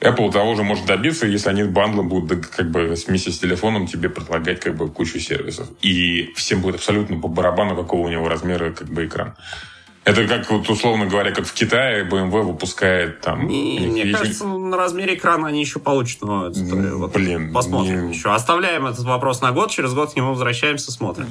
Apple того же может добиться, если они бандлом будут как бы вместе с телефоном тебе предлагать как бы кучу сервисов. И всем будет абсолютно по барабану, какого у него размера как бы экран. Это как, вот, условно говоря, как в Китае BMW выпускает там... Не, мне есть- кажется, на размере экрана они еще получат. Но это, М, вот, блин, посмотрим не- еще. Оставляем этот вопрос на год, через год к нему возвращаемся, смотрим.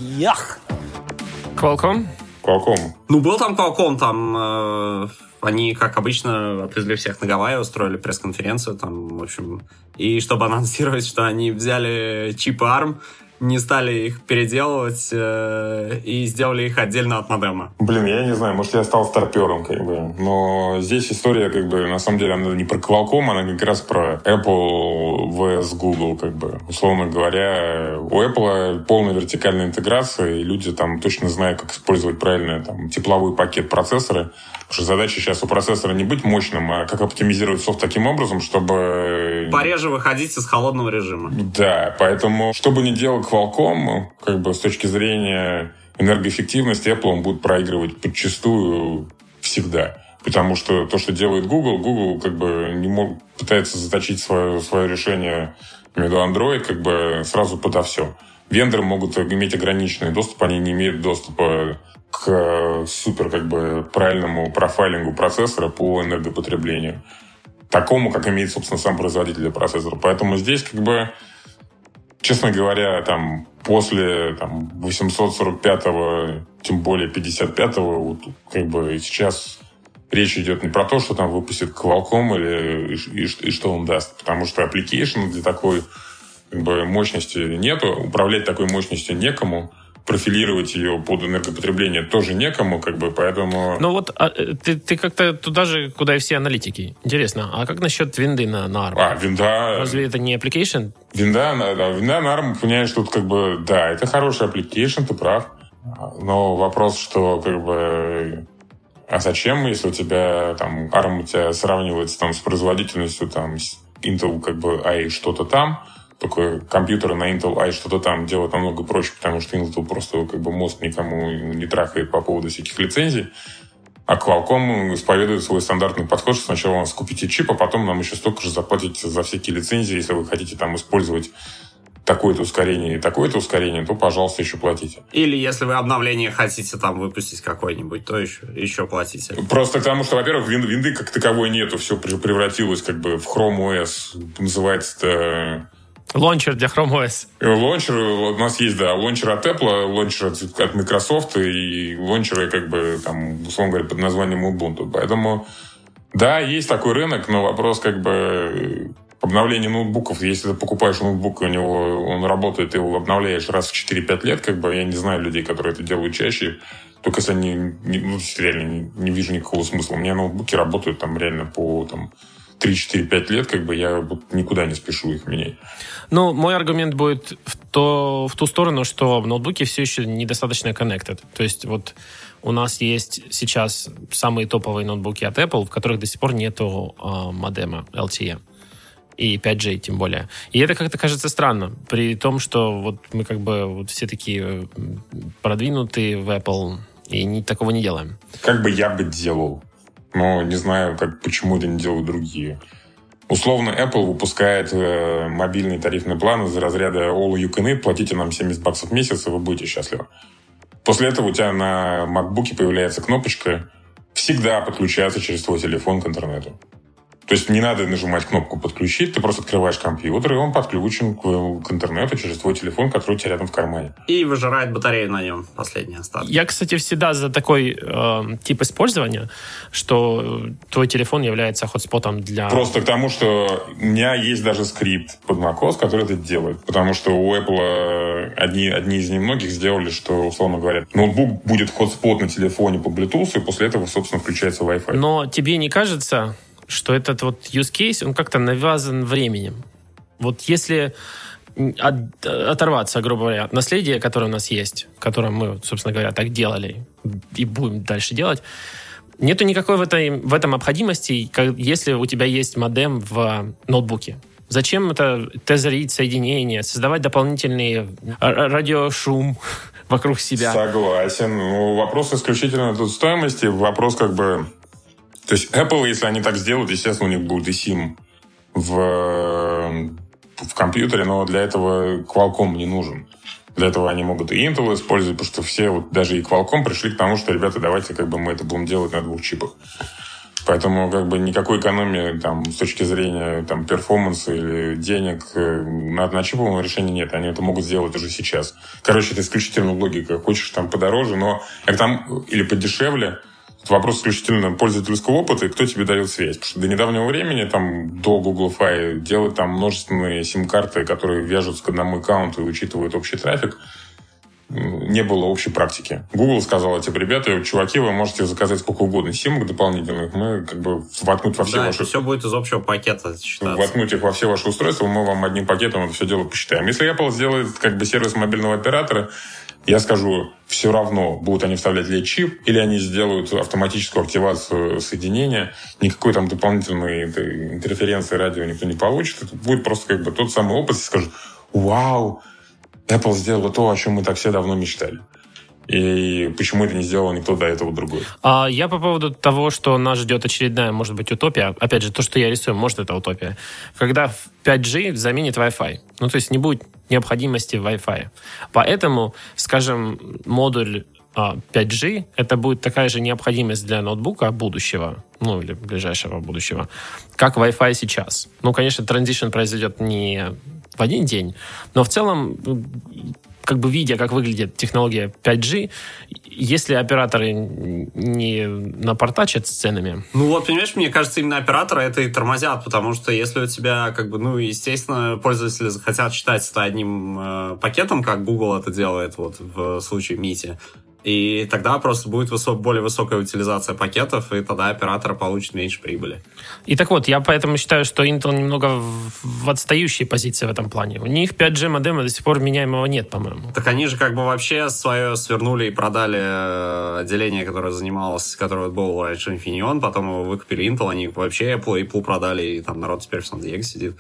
Qualcomm? Qualcomm. Ну, был там Qualcomm, там э, они, как обычно, отвезли всех на Гавайи, устроили пресс-конференцию, там, в общем, и чтобы анонсировать, что они взяли чипы ARM, не стали их переделывать э, и сделали их отдельно от модема. Блин, я не знаю, может, я стал старпером, как бы. Но здесь история, как бы, на самом деле, она не про Qualcomm, она как раз про Apple vs Google, как бы. Условно говоря, у Apple полная вертикальная интеграция, и люди там точно знают, как использовать правильно там, тепловой пакет процессора. Потому что задача сейчас у процессора не быть мощным, а как оптимизировать софт таким образом, чтобы... Пореже выходить из холодного режима. Да, поэтому, что бы ни делал Qualcomm, как бы с точки зрения энергоэффективности, Apple он будет проигрывать подчастую всегда. Потому что то, что делает Google, Google как бы не мог, пытается заточить свое, свое решение между Android как бы сразу подо все. Вендоры могут иметь ограниченный доступ, они не имеют доступа к супер как бы правильному профайлингу процессора по энергопотреблению. Такому, как имеет, собственно, сам производитель процессора. Поэтому здесь как бы честно говоря, там, после там, 845-го, тем более 55-го, вот, как бы сейчас речь идет не про то, что там выпустит Qualcomm или и, и- и что он даст, потому что application для такой как бы, мощности нету, управлять такой мощностью некому, профилировать ее под энергопотребление тоже некому, как бы, поэтому... Ну вот а, э, ты, ты как-то туда же, куда и все аналитики. Интересно, а как насчет винды на, на ARM? а, винда... Разве это не application? Винда, на- да, винда на ARM, понимаешь, тут как бы, да, это хороший application, ты прав. Но вопрос, что как бы а зачем, если у тебя там ARM у тебя сравнивается там с производительностью там Intel как бы i что-то там, только компьютеры на Intel i что-то там делать намного проще, потому что Intel просто как бы мозг никому не трахает по поводу всяких лицензий. А Qualcomm исповедует свой стандартный подход, что сначала у нас купите чип, а потом нам еще столько же заплатите за всякие лицензии. Если вы хотите там использовать такое-то ускорение и такое-то ускорение, то, пожалуйста, еще платите. Или если вы обновление хотите там выпустить какое-нибудь, то еще, еще платите. Просто потому что, во-первых, вин- винды как таковой нету. Все превратилось как бы в Chrome OS. Называется это Лончер для Chrome OS. Лончер, у нас есть, да, лончер от Apple, лончер от, от Microsoft и лончеры, как бы, там, условно говоря, под названием Ubuntu. Поэтому, да, есть такой рынок, но вопрос, как бы, обновление ноутбуков, если ты покупаешь ноутбук, и у него он работает, ты его обновляешь раз в 4-5 лет, как бы, я не знаю людей, которые это делают чаще, только если они, не- ну, реально не, не вижу никакого смысла. У меня ноутбуки работают там реально по, там, 3-4-5 лет, как бы, я вот никуда не спешу их менять. Ну, мой аргумент будет в, то, в ту сторону, что ноутбуки все еще недостаточно connected. То есть вот у нас есть сейчас самые топовые ноутбуки от Apple, в которых до сих пор нету а, модема LTE. И 5G тем более. И это как-то кажется странно. При том, что вот мы как бы вот все такие м, продвинутые в Apple и ни- такого не делаем. как бы я бы делал. Но не знаю, как, почему это не делают другие. Условно, Apple выпускает э, мобильный тарифный план из разряда All You Can Eat, платите нам 70 баксов в месяц, и вы будете счастливы. После этого у тебя на MacBook появляется кнопочка «Всегда подключаться через твой телефон к интернету». То есть не надо нажимать кнопку «Подключить», ты просто открываешь компьютер, и он подключен к, к интернету через твой телефон, который у тебя рядом в кармане. И выжирает батарею на нем, последний остаток. Я, кстати, всегда за такой э, тип использования, что твой телефон является хотспотом для... Просто к тому, что у меня есть даже скрипт под macOS, который это делает. Потому что у Apple одни, одни из немногих сделали, что, условно говоря, ноутбук будет хотспот на телефоне по Bluetooth, и после этого, собственно, включается Wi-Fi. Но тебе не кажется, что этот вот use case, он как-то навязан временем? Вот если от- оторваться, грубо говоря, от наследия, которое у нас есть, которое мы, собственно говоря, так делали и будем дальше делать, нету никакой в, этой, в этом необходимости, если у тебя есть модем в ноутбуке. Зачем это тезерить соединение, создавать дополнительный радиошум вокруг себя? Согласен. Ну, вопрос исключительно тут стоимости. Вопрос как бы... То есть Apple, если они так сделают, естественно, у них будет и SIM в, в компьютере, но для этого Qualcomm не нужен. Для этого они могут и Intel использовать, потому что все, вот даже и Qualcomm пришли к тому, что, ребята, давайте как бы мы это будем делать на двух чипах. Поэтому как бы никакой экономии там, с точки зрения там, перформанса или денег э, на одночиповом решении нет. Они это могут сделать уже сейчас. Короче, это исключительно логика. Хочешь там подороже, но как там или подешевле, вопрос исключительно пользовательского опыта и кто тебе дает связь. Потому что до недавнего времени, там, до Google Fi, делать там множественные сим-карты, которые вяжутся к одному аккаунту и учитывают общий трафик, не было общей практики. Google сказал, типа, ребята, чуваки, вы можете заказать сколько угодно симок дополнительных, мы как бы воткнуть во все Да, ваши все будет из общего пакета считаться. воткнуть их во все ваши устройства, мы вам одним пакетом это все дело посчитаем. Если Apple сделает как бы сервис мобильного оператора, я скажу, все равно, будут они вставлять ли чип, или они сделают автоматическую активацию соединения, никакой там дополнительной интерференции радио никто не получит. Это будет просто как бы тот самый опыт, и скажут, вау, Apple сделала то, о чем мы так все давно мечтали. И почему это не сделал никто до этого другой? А я по поводу того, что нас ждет очередная, может быть, утопия. Опять же, то, что я рисую, может, это утопия. Когда 5G заменит Wi-Fi. Ну, то есть не будет необходимости в Wi-Fi. Поэтому, скажем, модуль а, 5G это будет такая же необходимость для ноутбука будущего, ну или ближайшего будущего, как Wi-Fi сейчас. Ну, конечно, транзишн произойдет не в один день, но в целом как бы видя, как выглядит технология 5G, если операторы не напортачат с ценами, Ну вот, понимаешь, мне кажется, именно операторы это и тормозят, потому что если у тебя, как бы, ну, естественно, пользователи захотят считать это одним э, пакетом, как Google это делает вот в случае Мити, и тогда просто будет высо- более высокая утилизация пакетов, и тогда оператор получит меньше прибыли. И так вот, я поэтому считаю, что Intel немного в, отстающей позиции в этом плане. У них 5G модема до сих пор меняемого нет, по-моему. Так они же как бы вообще свое свернули и продали э, отделение, которое занималось, которое было раньше Infineon, потом его выкупили Intel, они вообще Apple, Apple продали, и там народ теперь в Сан-Диего сидит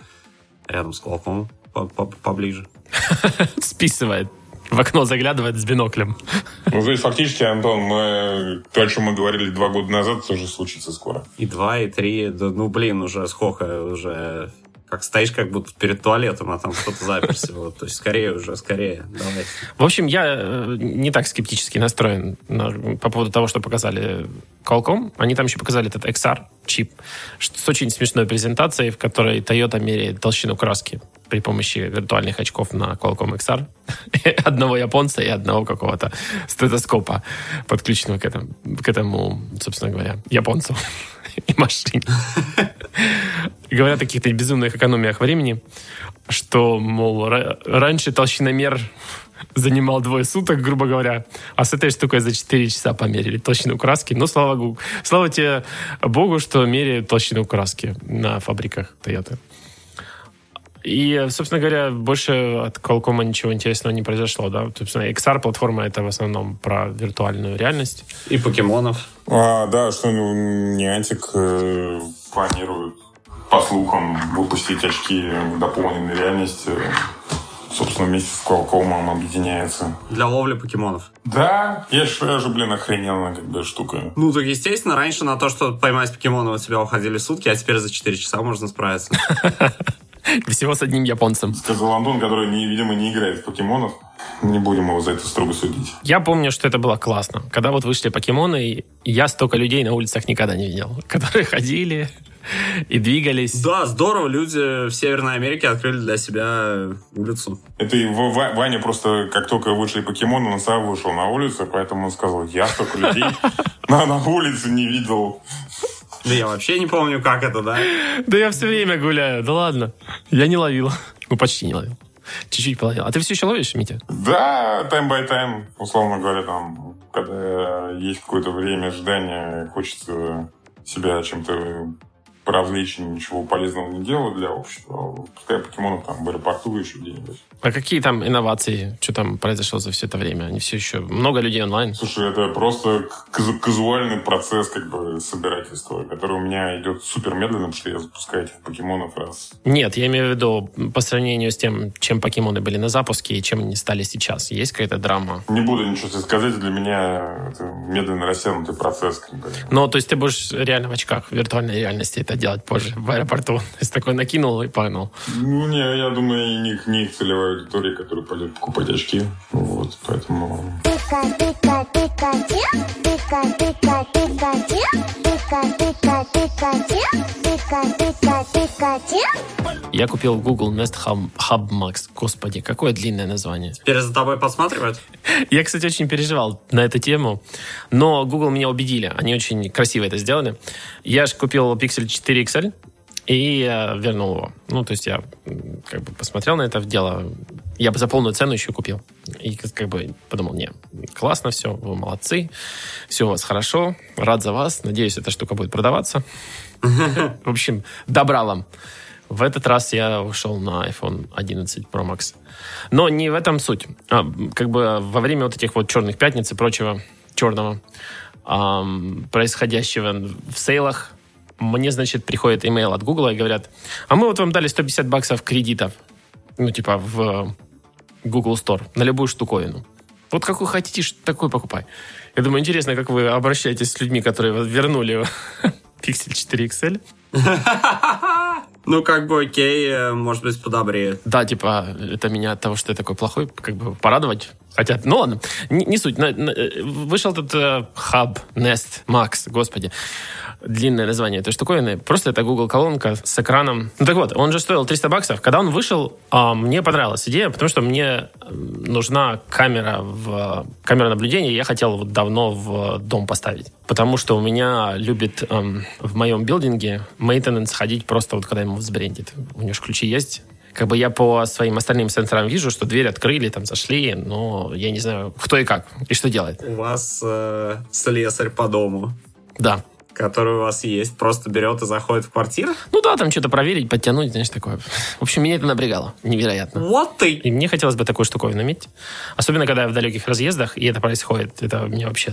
рядом с Qualcomm по- по- поближе. Списывает. В окно заглядывает с биноклем. Ну, то есть, фактически, Антон, мы, то, о чем мы говорили два года назад, тоже случится скоро. И два, и три, да, ну, блин, уже сколько, уже как стоишь как будто перед туалетом, а там кто-то заперся. Вот. То есть скорее уже, скорее. Давай. В общем, я э, не так скептически настроен на- по поводу того, что показали Qualcomm. Они там еще показали этот XR-чип что- с очень смешной презентацией, в которой Toyota меряет толщину краски при помощи виртуальных очков на Qualcomm XR. Одного японца и одного какого-то стетоскопа, подключенного к этому, к этому собственно говоря, японцу и машине. Говорят о каких-то безумных экономиях времени, что, мол, ра- раньше толщиномер занимал двое суток, грубо говоря, а с этой штукой за 4 часа померили толщину краски. Ну, слава богу. Слава тебе богу, что меряют толщину краски на фабриках Toyota. И, собственно говоря, больше от Qualcomm ничего интересного не произошло, да. Собственно, XR-платформа — это в основном про виртуальную реальность. И покемонов. А, да, что ну, Niantic э, планирует, по слухам, выпустить очки в дополненной реальности собственно, вместе с Qualcomm объединяется. Для ловли покемонов. Да, я считаю же, блин, охрененная как бы штука. Ну, так естественно, раньше на то, что поймать покемона у тебя уходили сутки, а теперь за 4 часа можно справиться. Всего с одним японцем. Сказал Антон, который, видимо, не играет в покемонов. Не будем его за это строго судить. Я помню, что это было классно. Когда вот вышли покемоны, и я столько людей на улицах никогда не видел, которые ходили и двигались. Да, здорово, люди в Северной Америке открыли для себя улицу. Это и Ваня просто, как только вышли покемоны, он сам вышел на улицу, поэтому он сказал, я столько людей на, на улице не видел. Да я вообще не помню, как это, да? Да я все время гуляю, да ладно. Я не ловил. Ну, почти не ловил. Чуть-чуть половил. А ты все еще ловишь, Митя? Да, time by time, условно говоря, там, когда есть какое-то время ожидания, хочется себя чем-то поразвлечь, ничего полезного не делать для общества. Пускай покемонов там в аэропорту еще где-нибудь. А какие там инновации? Что там произошло за все это время? Они все еще... Много людей онлайн? Слушай, это просто казу- казуальный процесс как бы собирательства, который у меня идет супер медленно, потому что я запускаю этих покемонов раз. Нет, я имею в виду по сравнению с тем, чем покемоны были на запуске и чем они стали сейчас. Есть какая-то драма? Не буду ничего тебе сказать, для меня это медленно растянутый процесс. Как бы. Ну, то есть ты будешь реально в очках виртуальной реальности это делать позже в аэропорту. То есть такой накинул и погнал. Ну, не, я думаю, не, не их целевая аудитория, которая пойдет покупать очки. Вот, поэтому... Я купил Google Nest Hub, Hub Max. Господи, какое длинное название. Теперь за тобой подсматривают? Я, кстати, очень переживал на эту тему, но Google меня убедили. Они очень красиво это сделали. Я же купил Pixel 4 XL и э, вернул его. Ну, то есть я как бы посмотрел на это дело. Я бы за полную цену еще купил. И как бы подумал, не, классно все, вы молодцы, все у вас хорошо, рад за вас, надеюсь, эта штука будет продаваться. В общем, добра вам. В этот раз я ушел на iPhone 11 Pro Max. Но не в этом суть. А, как бы во время вот этих вот черных пятниц и прочего черного ам, происходящего в сейлах, мне, значит, приходит имейл от Google и говорят, а мы вот вам дали 150 баксов кредитов, ну, типа, в Google Store на любую штуковину. Вот какую хотите, такой покупай. Я думаю, интересно, как вы обращаетесь с людьми, которые вернули Pixel 4 XL. Ну, как бы, окей, э, может быть, подобрее. Да, типа, это меня от того, что я такой плохой, как бы порадовать хотят. Ну ладно, не, не суть. На- на- э, вышел этот э, Hub, Nest, Max, господи. Длинное название этой штуковины. Просто это Google колонка с экраном. Ну так вот, он же стоил 300 баксов. Когда он вышел, а, мне понравилась идея, потому что мне м, нужна камера в камера наблюдения. Я хотел вот давно в дом поставить. Потому что у меня любит эм, в моем билдинге мейтенанс ходить просто вот когда ему взбрендит. У него же ключи есть. Как бы я по своим остальным сенсорам вижу, что дверь открыли, там зашли, но я не знаю, кто и как, и что делает. У вас э, слесарь по дому, Да. который у вас есть, просто берет и заходит в квартиру? Ну да, там что-то проверить, подтянуть, знаешь, такое. В общем, меня это напрягало. Невероятно. Вот ты! И мне хотелось бы такую штуковину иметь. Особенно, когда я в далеких разъездах, и это происходит. Это меня вообще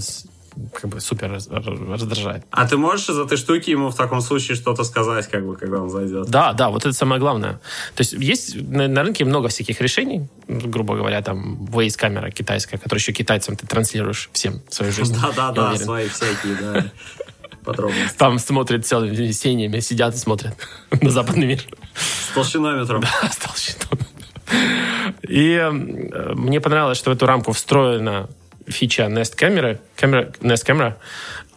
как бы супер раз- раздражает. А ты можешь из этой штуки ему в таком случае что-то сказать, как бы, когда он зайдет? Да, да, вот это самое главное. То есть есть на, на рынке много всяких решений, грубо говоря, там Waze камера китайская, которую еще китайцам ты транслируешь всем свою жизнь. Да-да-да, свои всякие, да, подробности. Там смотрят целыми семьями, сидят и смотрят на западный мир. С толщинометром. Стал щитом. И э, мне понравилось, что в эту рамку встроена фича Nest камеры, камера, Nest Camera,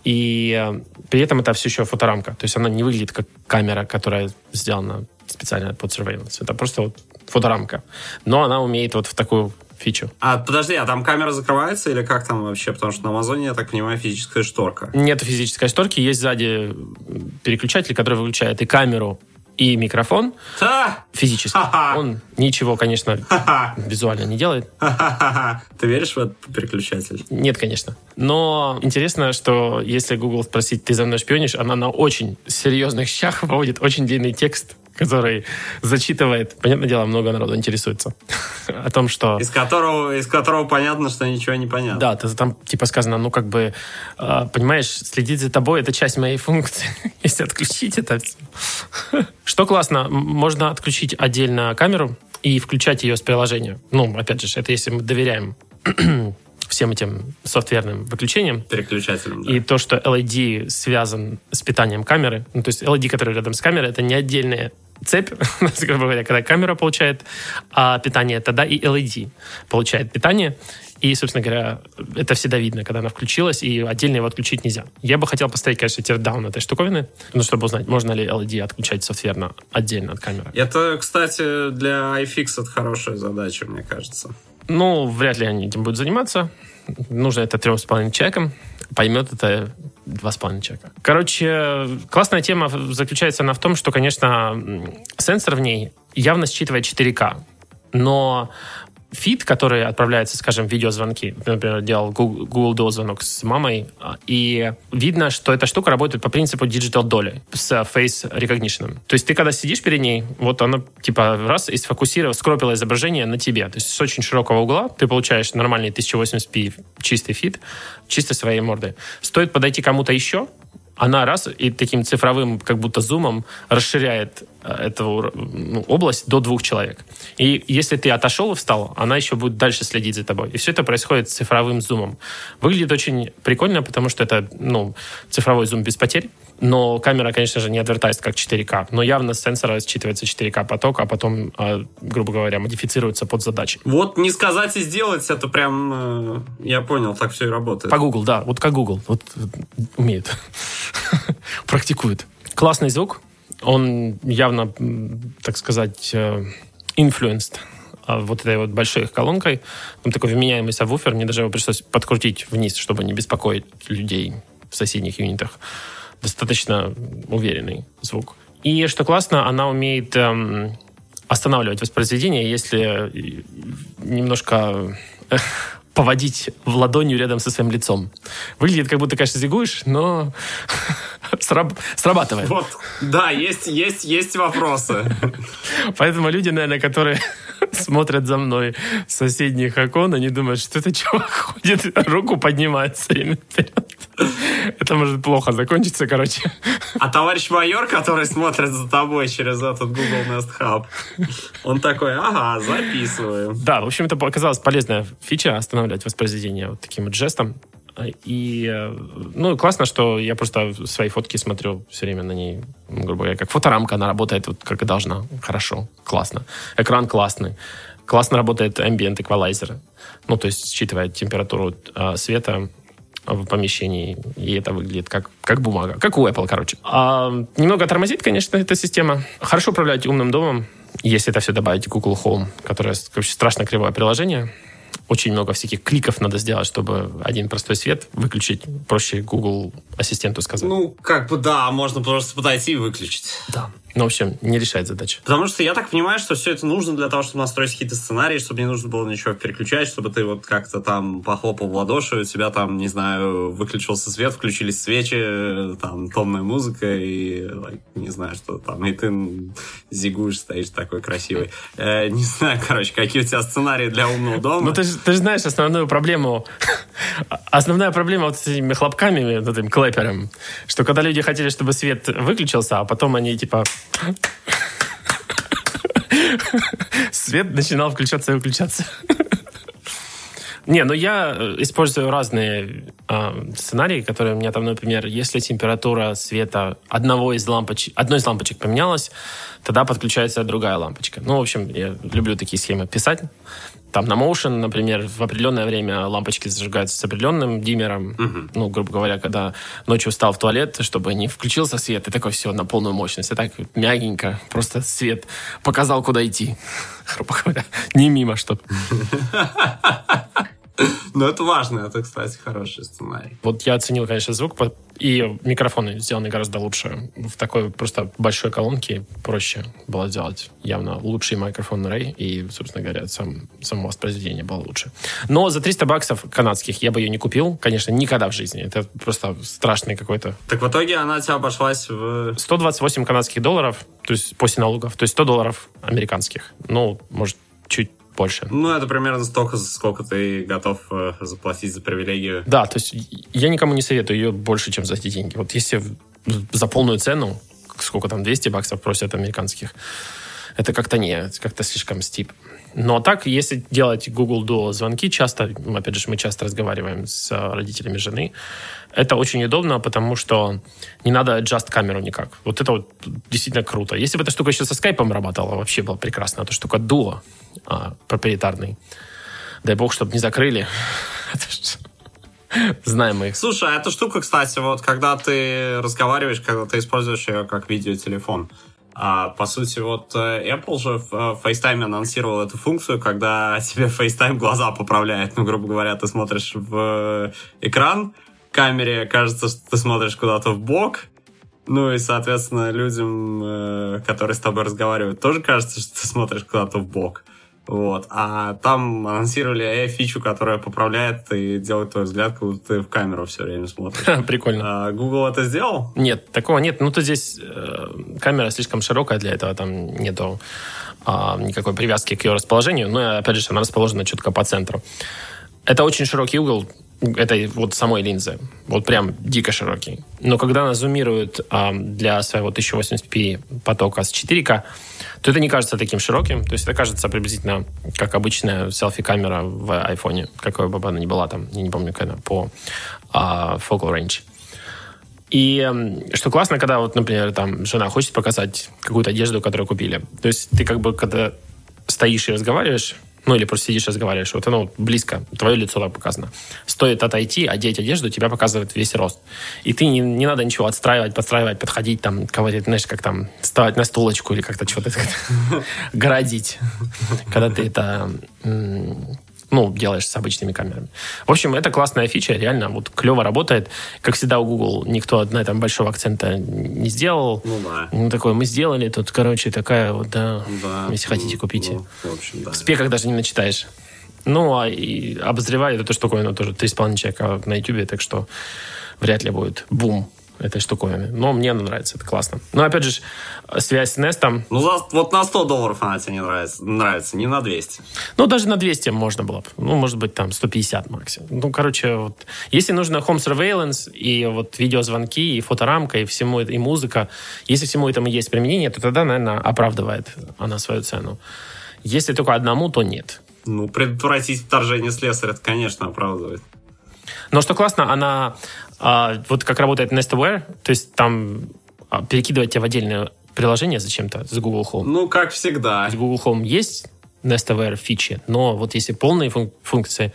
и э, при этом это все еще фоторамка. То есть она не выглядит как камера, которая сделана специально под surveillance. Это просто вот фоторамка. Но она умеет вот в такую фичу. А подожди, а там камера закрывается или как там вообще? Потому что на Амазоне, я так понимаю, физическая шторка. Нет физической шторки, есть сзади переключатель, который выключает и камеру, и микрофон физически. Он ничего, конечно, визуально не делает. Ты веришь в этот переключатель? Нет, конечно. Но интересно, что если Google спросить, ты за мной шпионишь, она на очень серьезных щах выводит очень длинный текст, который зачитывает. Понятное дело, много народу интересуется о том, что... Из которого, из которого понятно, что ничего не понятно. Да, там типа сказано, ну как бы, э, понимаешь, следить за тобой это часть моей функции. Если отключить это, что классно, можно отключить отдельно камеру и включать ее с приложения. Ну, опять же, это если мы доверяем всем этим софтверным выключениям. Переключателем, да. И то, что LED связан с питанием камеры, ну, то есть LED, который рядом с камерой, это не отдельная цепь, грубо говоря, когда камера получает а, питание, тогда и LED получает питание. И, собственно говоря, это всегда видно, когда она включилась, и отдельно его отключить нельзя. Я бы хотел поставить, конечно, тирдаун этой штуковины, ну, чтобы узнать, можно ли LED отключать софтверно отдельно от камеры. Это, кстати, для iFix это хорошая задача, мне кажется. Ну, вряд ли они этим будут заниматься. Нужно это трем с половиной человекам. Поймет это два с половиной человека. Короче, классная тема заключается она в том, что, конечно, сенсор в ней явно считывает 4К. Но фид, который отправляется, скажем, видеозвонки, например, делал Google, Google Duo звонок с мамой, а, и видно, что эта штука работает по принципу Digital Dolly с Face Recognition. То есть ты, когда сидишь перед ней, вот она, типа, раз и сфокусировала, скропила изображение на тебе. То есть с очень широкого угла ты получаешь нормальный 1080p чистый фид, чисто своей мордой. Стоит подойти кому-то еще, она раз и таким цифровым как будто зумом расширяет э, эту ну, область до двух человек. И если ты отошел и встал, она еще будет дальше следить за тобой. И все это происходит цифровым зумом. Выглядит очень прикольно, потому что это ну, цифровой зум без потерь. Но камера, конечно же, не адвертайзит как 4К. Но явно с сенсора считывается 4К поток, а потом, э, грубо говоря, модифицируется под задачи. Вот не сказать и сделать, это прям, э, я понял, так все и работает. По Google, да. Вот как Google. Вот э, умеет. Практикует. Классный звук. Он явно, так сказать, э, influenced а, вот этой вот большой колонкой. Там такой вменяемый сабвуфер. Мне даже его пришлось подкрутить вниз, чтобы не беспокоить людей в соседних юнитах. Достаточно уверенный звук. И что классно, она умеет эм, останавливать воспроизведение, если э, немножко э, поводить в ладонью рядом со своим лицом. Выглядит, как будто, конечно, зигуешь, но сраб- срабатывает. Вот, да, есть, есть, есть вопросы. Поэтому люди, наверное, которые смотрят за мной с соседних окон, они думают, что это чувак ходит, руку поднимает все время вперед. Это может плохо закончиться, короче. А товарищ майор, который смотрит за тобой через этот Google Nest Hub, он такой, ага, записываю. Да, в общем, это оказалась полезная фича останавливать воспроизведение вот таким вот жестом. И, э, ну, классно, что я просто свои фотки смотрю все время на ней, грубо говоря, как фоторамка, она работает вот как и должна. Хорошо, классно. Экран классный. Классно работает ambient эквалайзер. Ну, то есть считывает температуру э, света в помещении, и это выглядит как, как бумага. Как у Apple, короче. А, немного тормозит, конечно, эта система. Хорошо управлять умным домом, если это все добавить в Google Home, которое короче, страшно кривое приложение. Очень много всяких кликов надо сделать, чтобы один простой свет выключить. Проще Google ассистенту сказать. Ну, как бы да, можно просто подойти и выключить. да. Ну, в общем, не решает задачи. Потому что я так понимаю, что все это нужно для того, чтобы настроить какие-то сценарии, чтобы не нужно было ничего переключать, чтобы ты вот как-то там похлопал в ладоши, у тебя там, не знаю, выключился свет, включились свечи, там томная музыка и, like, не знаю, что там, и ты зигуешь, стоишь такой красивый. Э, не знаю, короче, какие у тебя сценарии для умного дома. Ну, ты же ты же знаешь основную проблему. Основная проблема вот с этими хлопками, вот этим клэпером, что когда люди хотели, чтобы свет выключился, а потом они типа... Свет начинал включаться и выключаться. Не, ну я э, использую разные э, сценарии, которые у меня там, например, если температура света одного из лампочек, одной из лампочек поменялась, тогда подключается другая лампочка. Ну, в общем, я люблю такие схемы писать. Там на Motion, например, в определенное время лампочки зажигаются с определенным диммером. Ну, грубо говоря, когда ночью встал в туалет, чтобы не включился свет, и такой все на полную мощность. И так мягенько, просто свет показал, куда идти. Грубо говоря, не мимо, чтобы Ну, это важно, это, кстати, хороший сценарий. Вот я оценил, конечно, звук, и микрофоны сделаны гораздо лучше. В такой просто большой колонке проще было сделать явно лучший микрофон Ray, и, собственно говоря, сам, само воспроизведение было лучше. Но за 300 баксов канадских я бы ее не купил, конечно, никогда в жизни. Это просто страшный какой-то... Так в итоге она тебя обошлась в... 128 канадских долларов, то есть после налогов, то есть 100 долларов американских. Ну, может, чуть больше. Ну, это примерно столько, сколько ты готов э, заплатить за привилегию. Да, то есть я никому не советую ее больше, чем за эти деньги. Вот если за полную цену, сколько там, 200 баксов просят американских, это как-то не, как-то слишком стип. Но так, если делать Google Duo звонки часто, ну, опять же, мы часто разговариваем с э, родителями жены, это очень удобно, потому что не надо adjust камеру никак. Вот это вот действительно круто. Если бы эта штука еще со скайпом работала, вообще было прекрасно. Это штука Duo а, проприетарный. Дай бог, чтобы не закрыли. Знаем мы их. Слушай, а эта штука, кстати, вот когда ты разговариваешь, когда ты используешь ее как видеотелефон, а, по сути, вот э, Apple же в э, FaceTime анонсировал эту функцию, когда тебе FaceTime глаза поправляет. Ну, грубо говоря, ты смотришь в э, экран, камере кажется, что ты смотришь куда-то в бок, ну и, соответственно, людям, которые с тобой разговаривают, тоже кажется, что ты смотришь куда-то в бок. Вот. А там анонсировали AI-фичу, которая поправляет и делает твой взгляд, как будто ты в камеру все время смотришь. Прикольно. А Google это сделал? Нет, такого нет. Ну, тут здесь э, камера слишком широкая для этого, там нету а, никакой привязки к ее расположению. Но, опять же, она расположена четко по центру. Это очень широкий угол этой вот самой линзы. Вот прям дико широкий. Но когда она зумирует а, для своего 1080p потока с 4К, то это не кажется таким широким. То есть это кажется приблизительно как обычная селфи-камера в айфоне, какой бы она ни была там, я не помню, она, по а, focal range. И м, что классно, когда вот, например, там жена хочет показать какую-то одежду, которую купили. То есть ты как бы, когда стоишь и разговариваешь, ну или просто сидишь и разговариваешь, вот оно близко, твое лицо так показано. Стоит отойти, одеть одежду, тебя показывает весь рост. И ты не, не надо ничего отстраивать, подстраивать, подходить, там, кого-то, знаешь, как там, вставать на стулочку или как-то что-то городить, когда ты это ну, делаешь с обычными камерами. В общем, это классная фича, реально вот клево работает. Как всегда у Google никто на этом большого акцента не сделал. Ну да. Ну, такое, мы сделали, тут, короче, такая вот, да, Да. если хотите, Ну, купите. ну, в общем, да. В спеках даже не начитаешь. Ну, а и обозревает эту штуковину тоже 3,5 человека на YouTube, так что вряд ли будет бум этой штуковины. Но мне она нравится, это классно. Но, опять же, связь с Nest, Ну, за- вот на 100 долларов она тебе не нравится, нравится, не на 200. ну, даже на 200 можно было бы. Ну, может быть, там 150 максимум. Ну, короче, вот. Если нужно home surveillance и вот видеозвонки, и фоторамка, и всему и музыка, если всему этому есть применение, то тогда, наверное, оправдывает она свою цену. Если только одному, то нет. Ну, предотвратить вторжение слесаря, это, конечно, оправдывает. Но что классно, она а, вот как работает NestAware, то есть там а, перекидывать тебя в отдельное приложение зачем-то с Google Home. Ну, как всегда. В Google Home есть Nest Aware фичи, но вот если полные фун- функции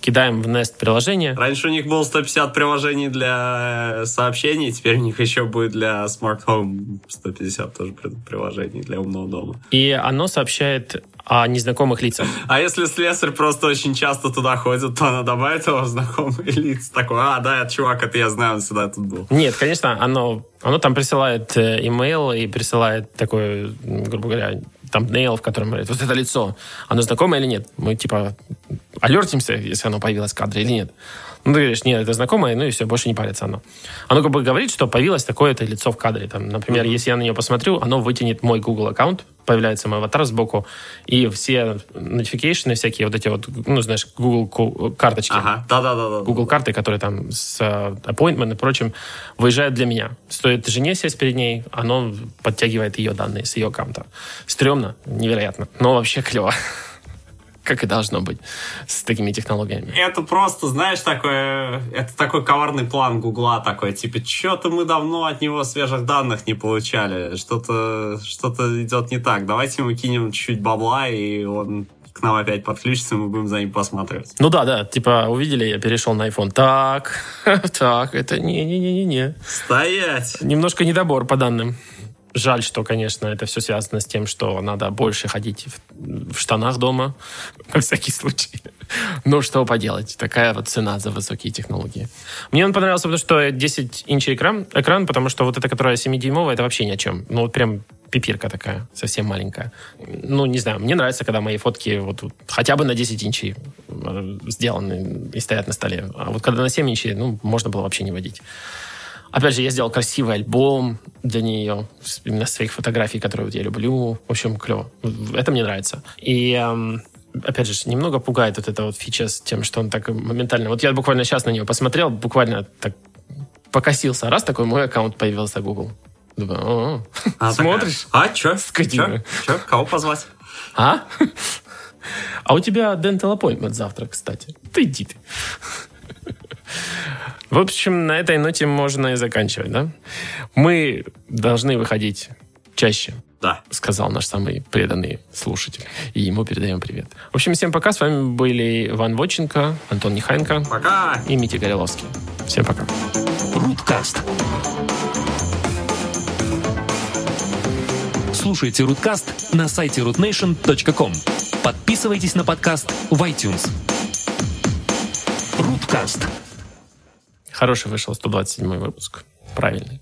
кидаем в Nest приложение, Раньше у них было 150 приложений для э, сообщений, теперь у них еще будет для Smart Home 150 тоже при- приложений для умного дома. и оно сообщает о незнакомых лицах. А если слесарь просто очень часто туда ходит, то она добавит его в знакомые лица. Такой, а, да, это чувак, это я знаю, он всегда тут был. Нет, конечно, оно, оно там присылает э, имейл и присылает такой, грубо говоря, там нейл, в котором говорит, вот это лицо, оно знакомое или нет? Мы, типа, алертимся, если оно появилось в кадре или нет. Ну, ты говоришь, нет, это знакомое, ну и все, больше не парится оно. Оно как бы говорит, что появилось такое-то лицо в кадре. Там, например, если я на нее посмотрю, оно вытянет мой Google аккаунт, появляется мой аватар сбоку, и все notification всякие вот эти вот, ну, знаешь, Google карточки. Ага, да-да-да. Google карты, которые там с э, appointment и прочим, выезжают для меня. Стоит жене сесть перед ней, оно подтягивает ее данные с ее аккаунта. Стремно, невероятно, но вообще клево. Как и должно быть с такими технологиями. Это просто, знаешь, такое, это такой коварный план Гугла такой, типа, что-то мы давно от него свежих данных не получали, что-то что идет не так, давайте ему кинем чуть-чуть бабла, и он к нам опять подключится, и мы будем за ним посматривать. Ну да, да, типа увидели, я перешел на iPhone. Так, так, это не-не-не-не. Стоять! Немножко недобор по данным. Жаль, что, конечно, это все связано с тем, что надо больше ходить в, в штанах дома, на всякий случай. Но что поделать, такая вот цена за высокие технологии. Мне он понравился, потому что 10 инчей экран, экран, потому что вот эта, которая 7-дюймовая, это вообще ни о чем. Ну, вот прям пипирка такая, совсем маленькая. Ну, не знаю, мне нравится, когда мои фотки вот, вот хотя бы на 10 инчей э, сделаны и стоят на столе. А вот когда на 7 инчей, ну, можно было вообще не водить. Опять же, я сделал красивый альбом для нее, именно своих фотографий, которые вот я люблю. В общем, клево. Это мне нравится. И эм, опять же, немного пугает вот эта вот фича с тем, что он так моментально... Вот я буквально сейчас на нее посмотрел, буквально так покосился. Раз такой мой аккаунт появился Google. Думаю, «О, А, смотришь? такая, А, чё? Скотина. Чё? Чё? Кого позвать? А? А у тебя dental appointment завтра, кстати. Ты иди ты. В общем, на этой ноте можно и заканчивать, да? Мы должны выходить чаще, Да. сказал наш самый преданный слушатель. И ему передаем привет. В общем, всем пока. С вами были Иван Воченко, Антон Нехайенко Пока! и Митя Гореловский. Всем пока. Руткаст. Слушайте Руткаст на сайте rootnation.com. Подписывайтесь на подкаст в iTunes. Руткаст. Хороший вышел 127 выпуск. Правильный.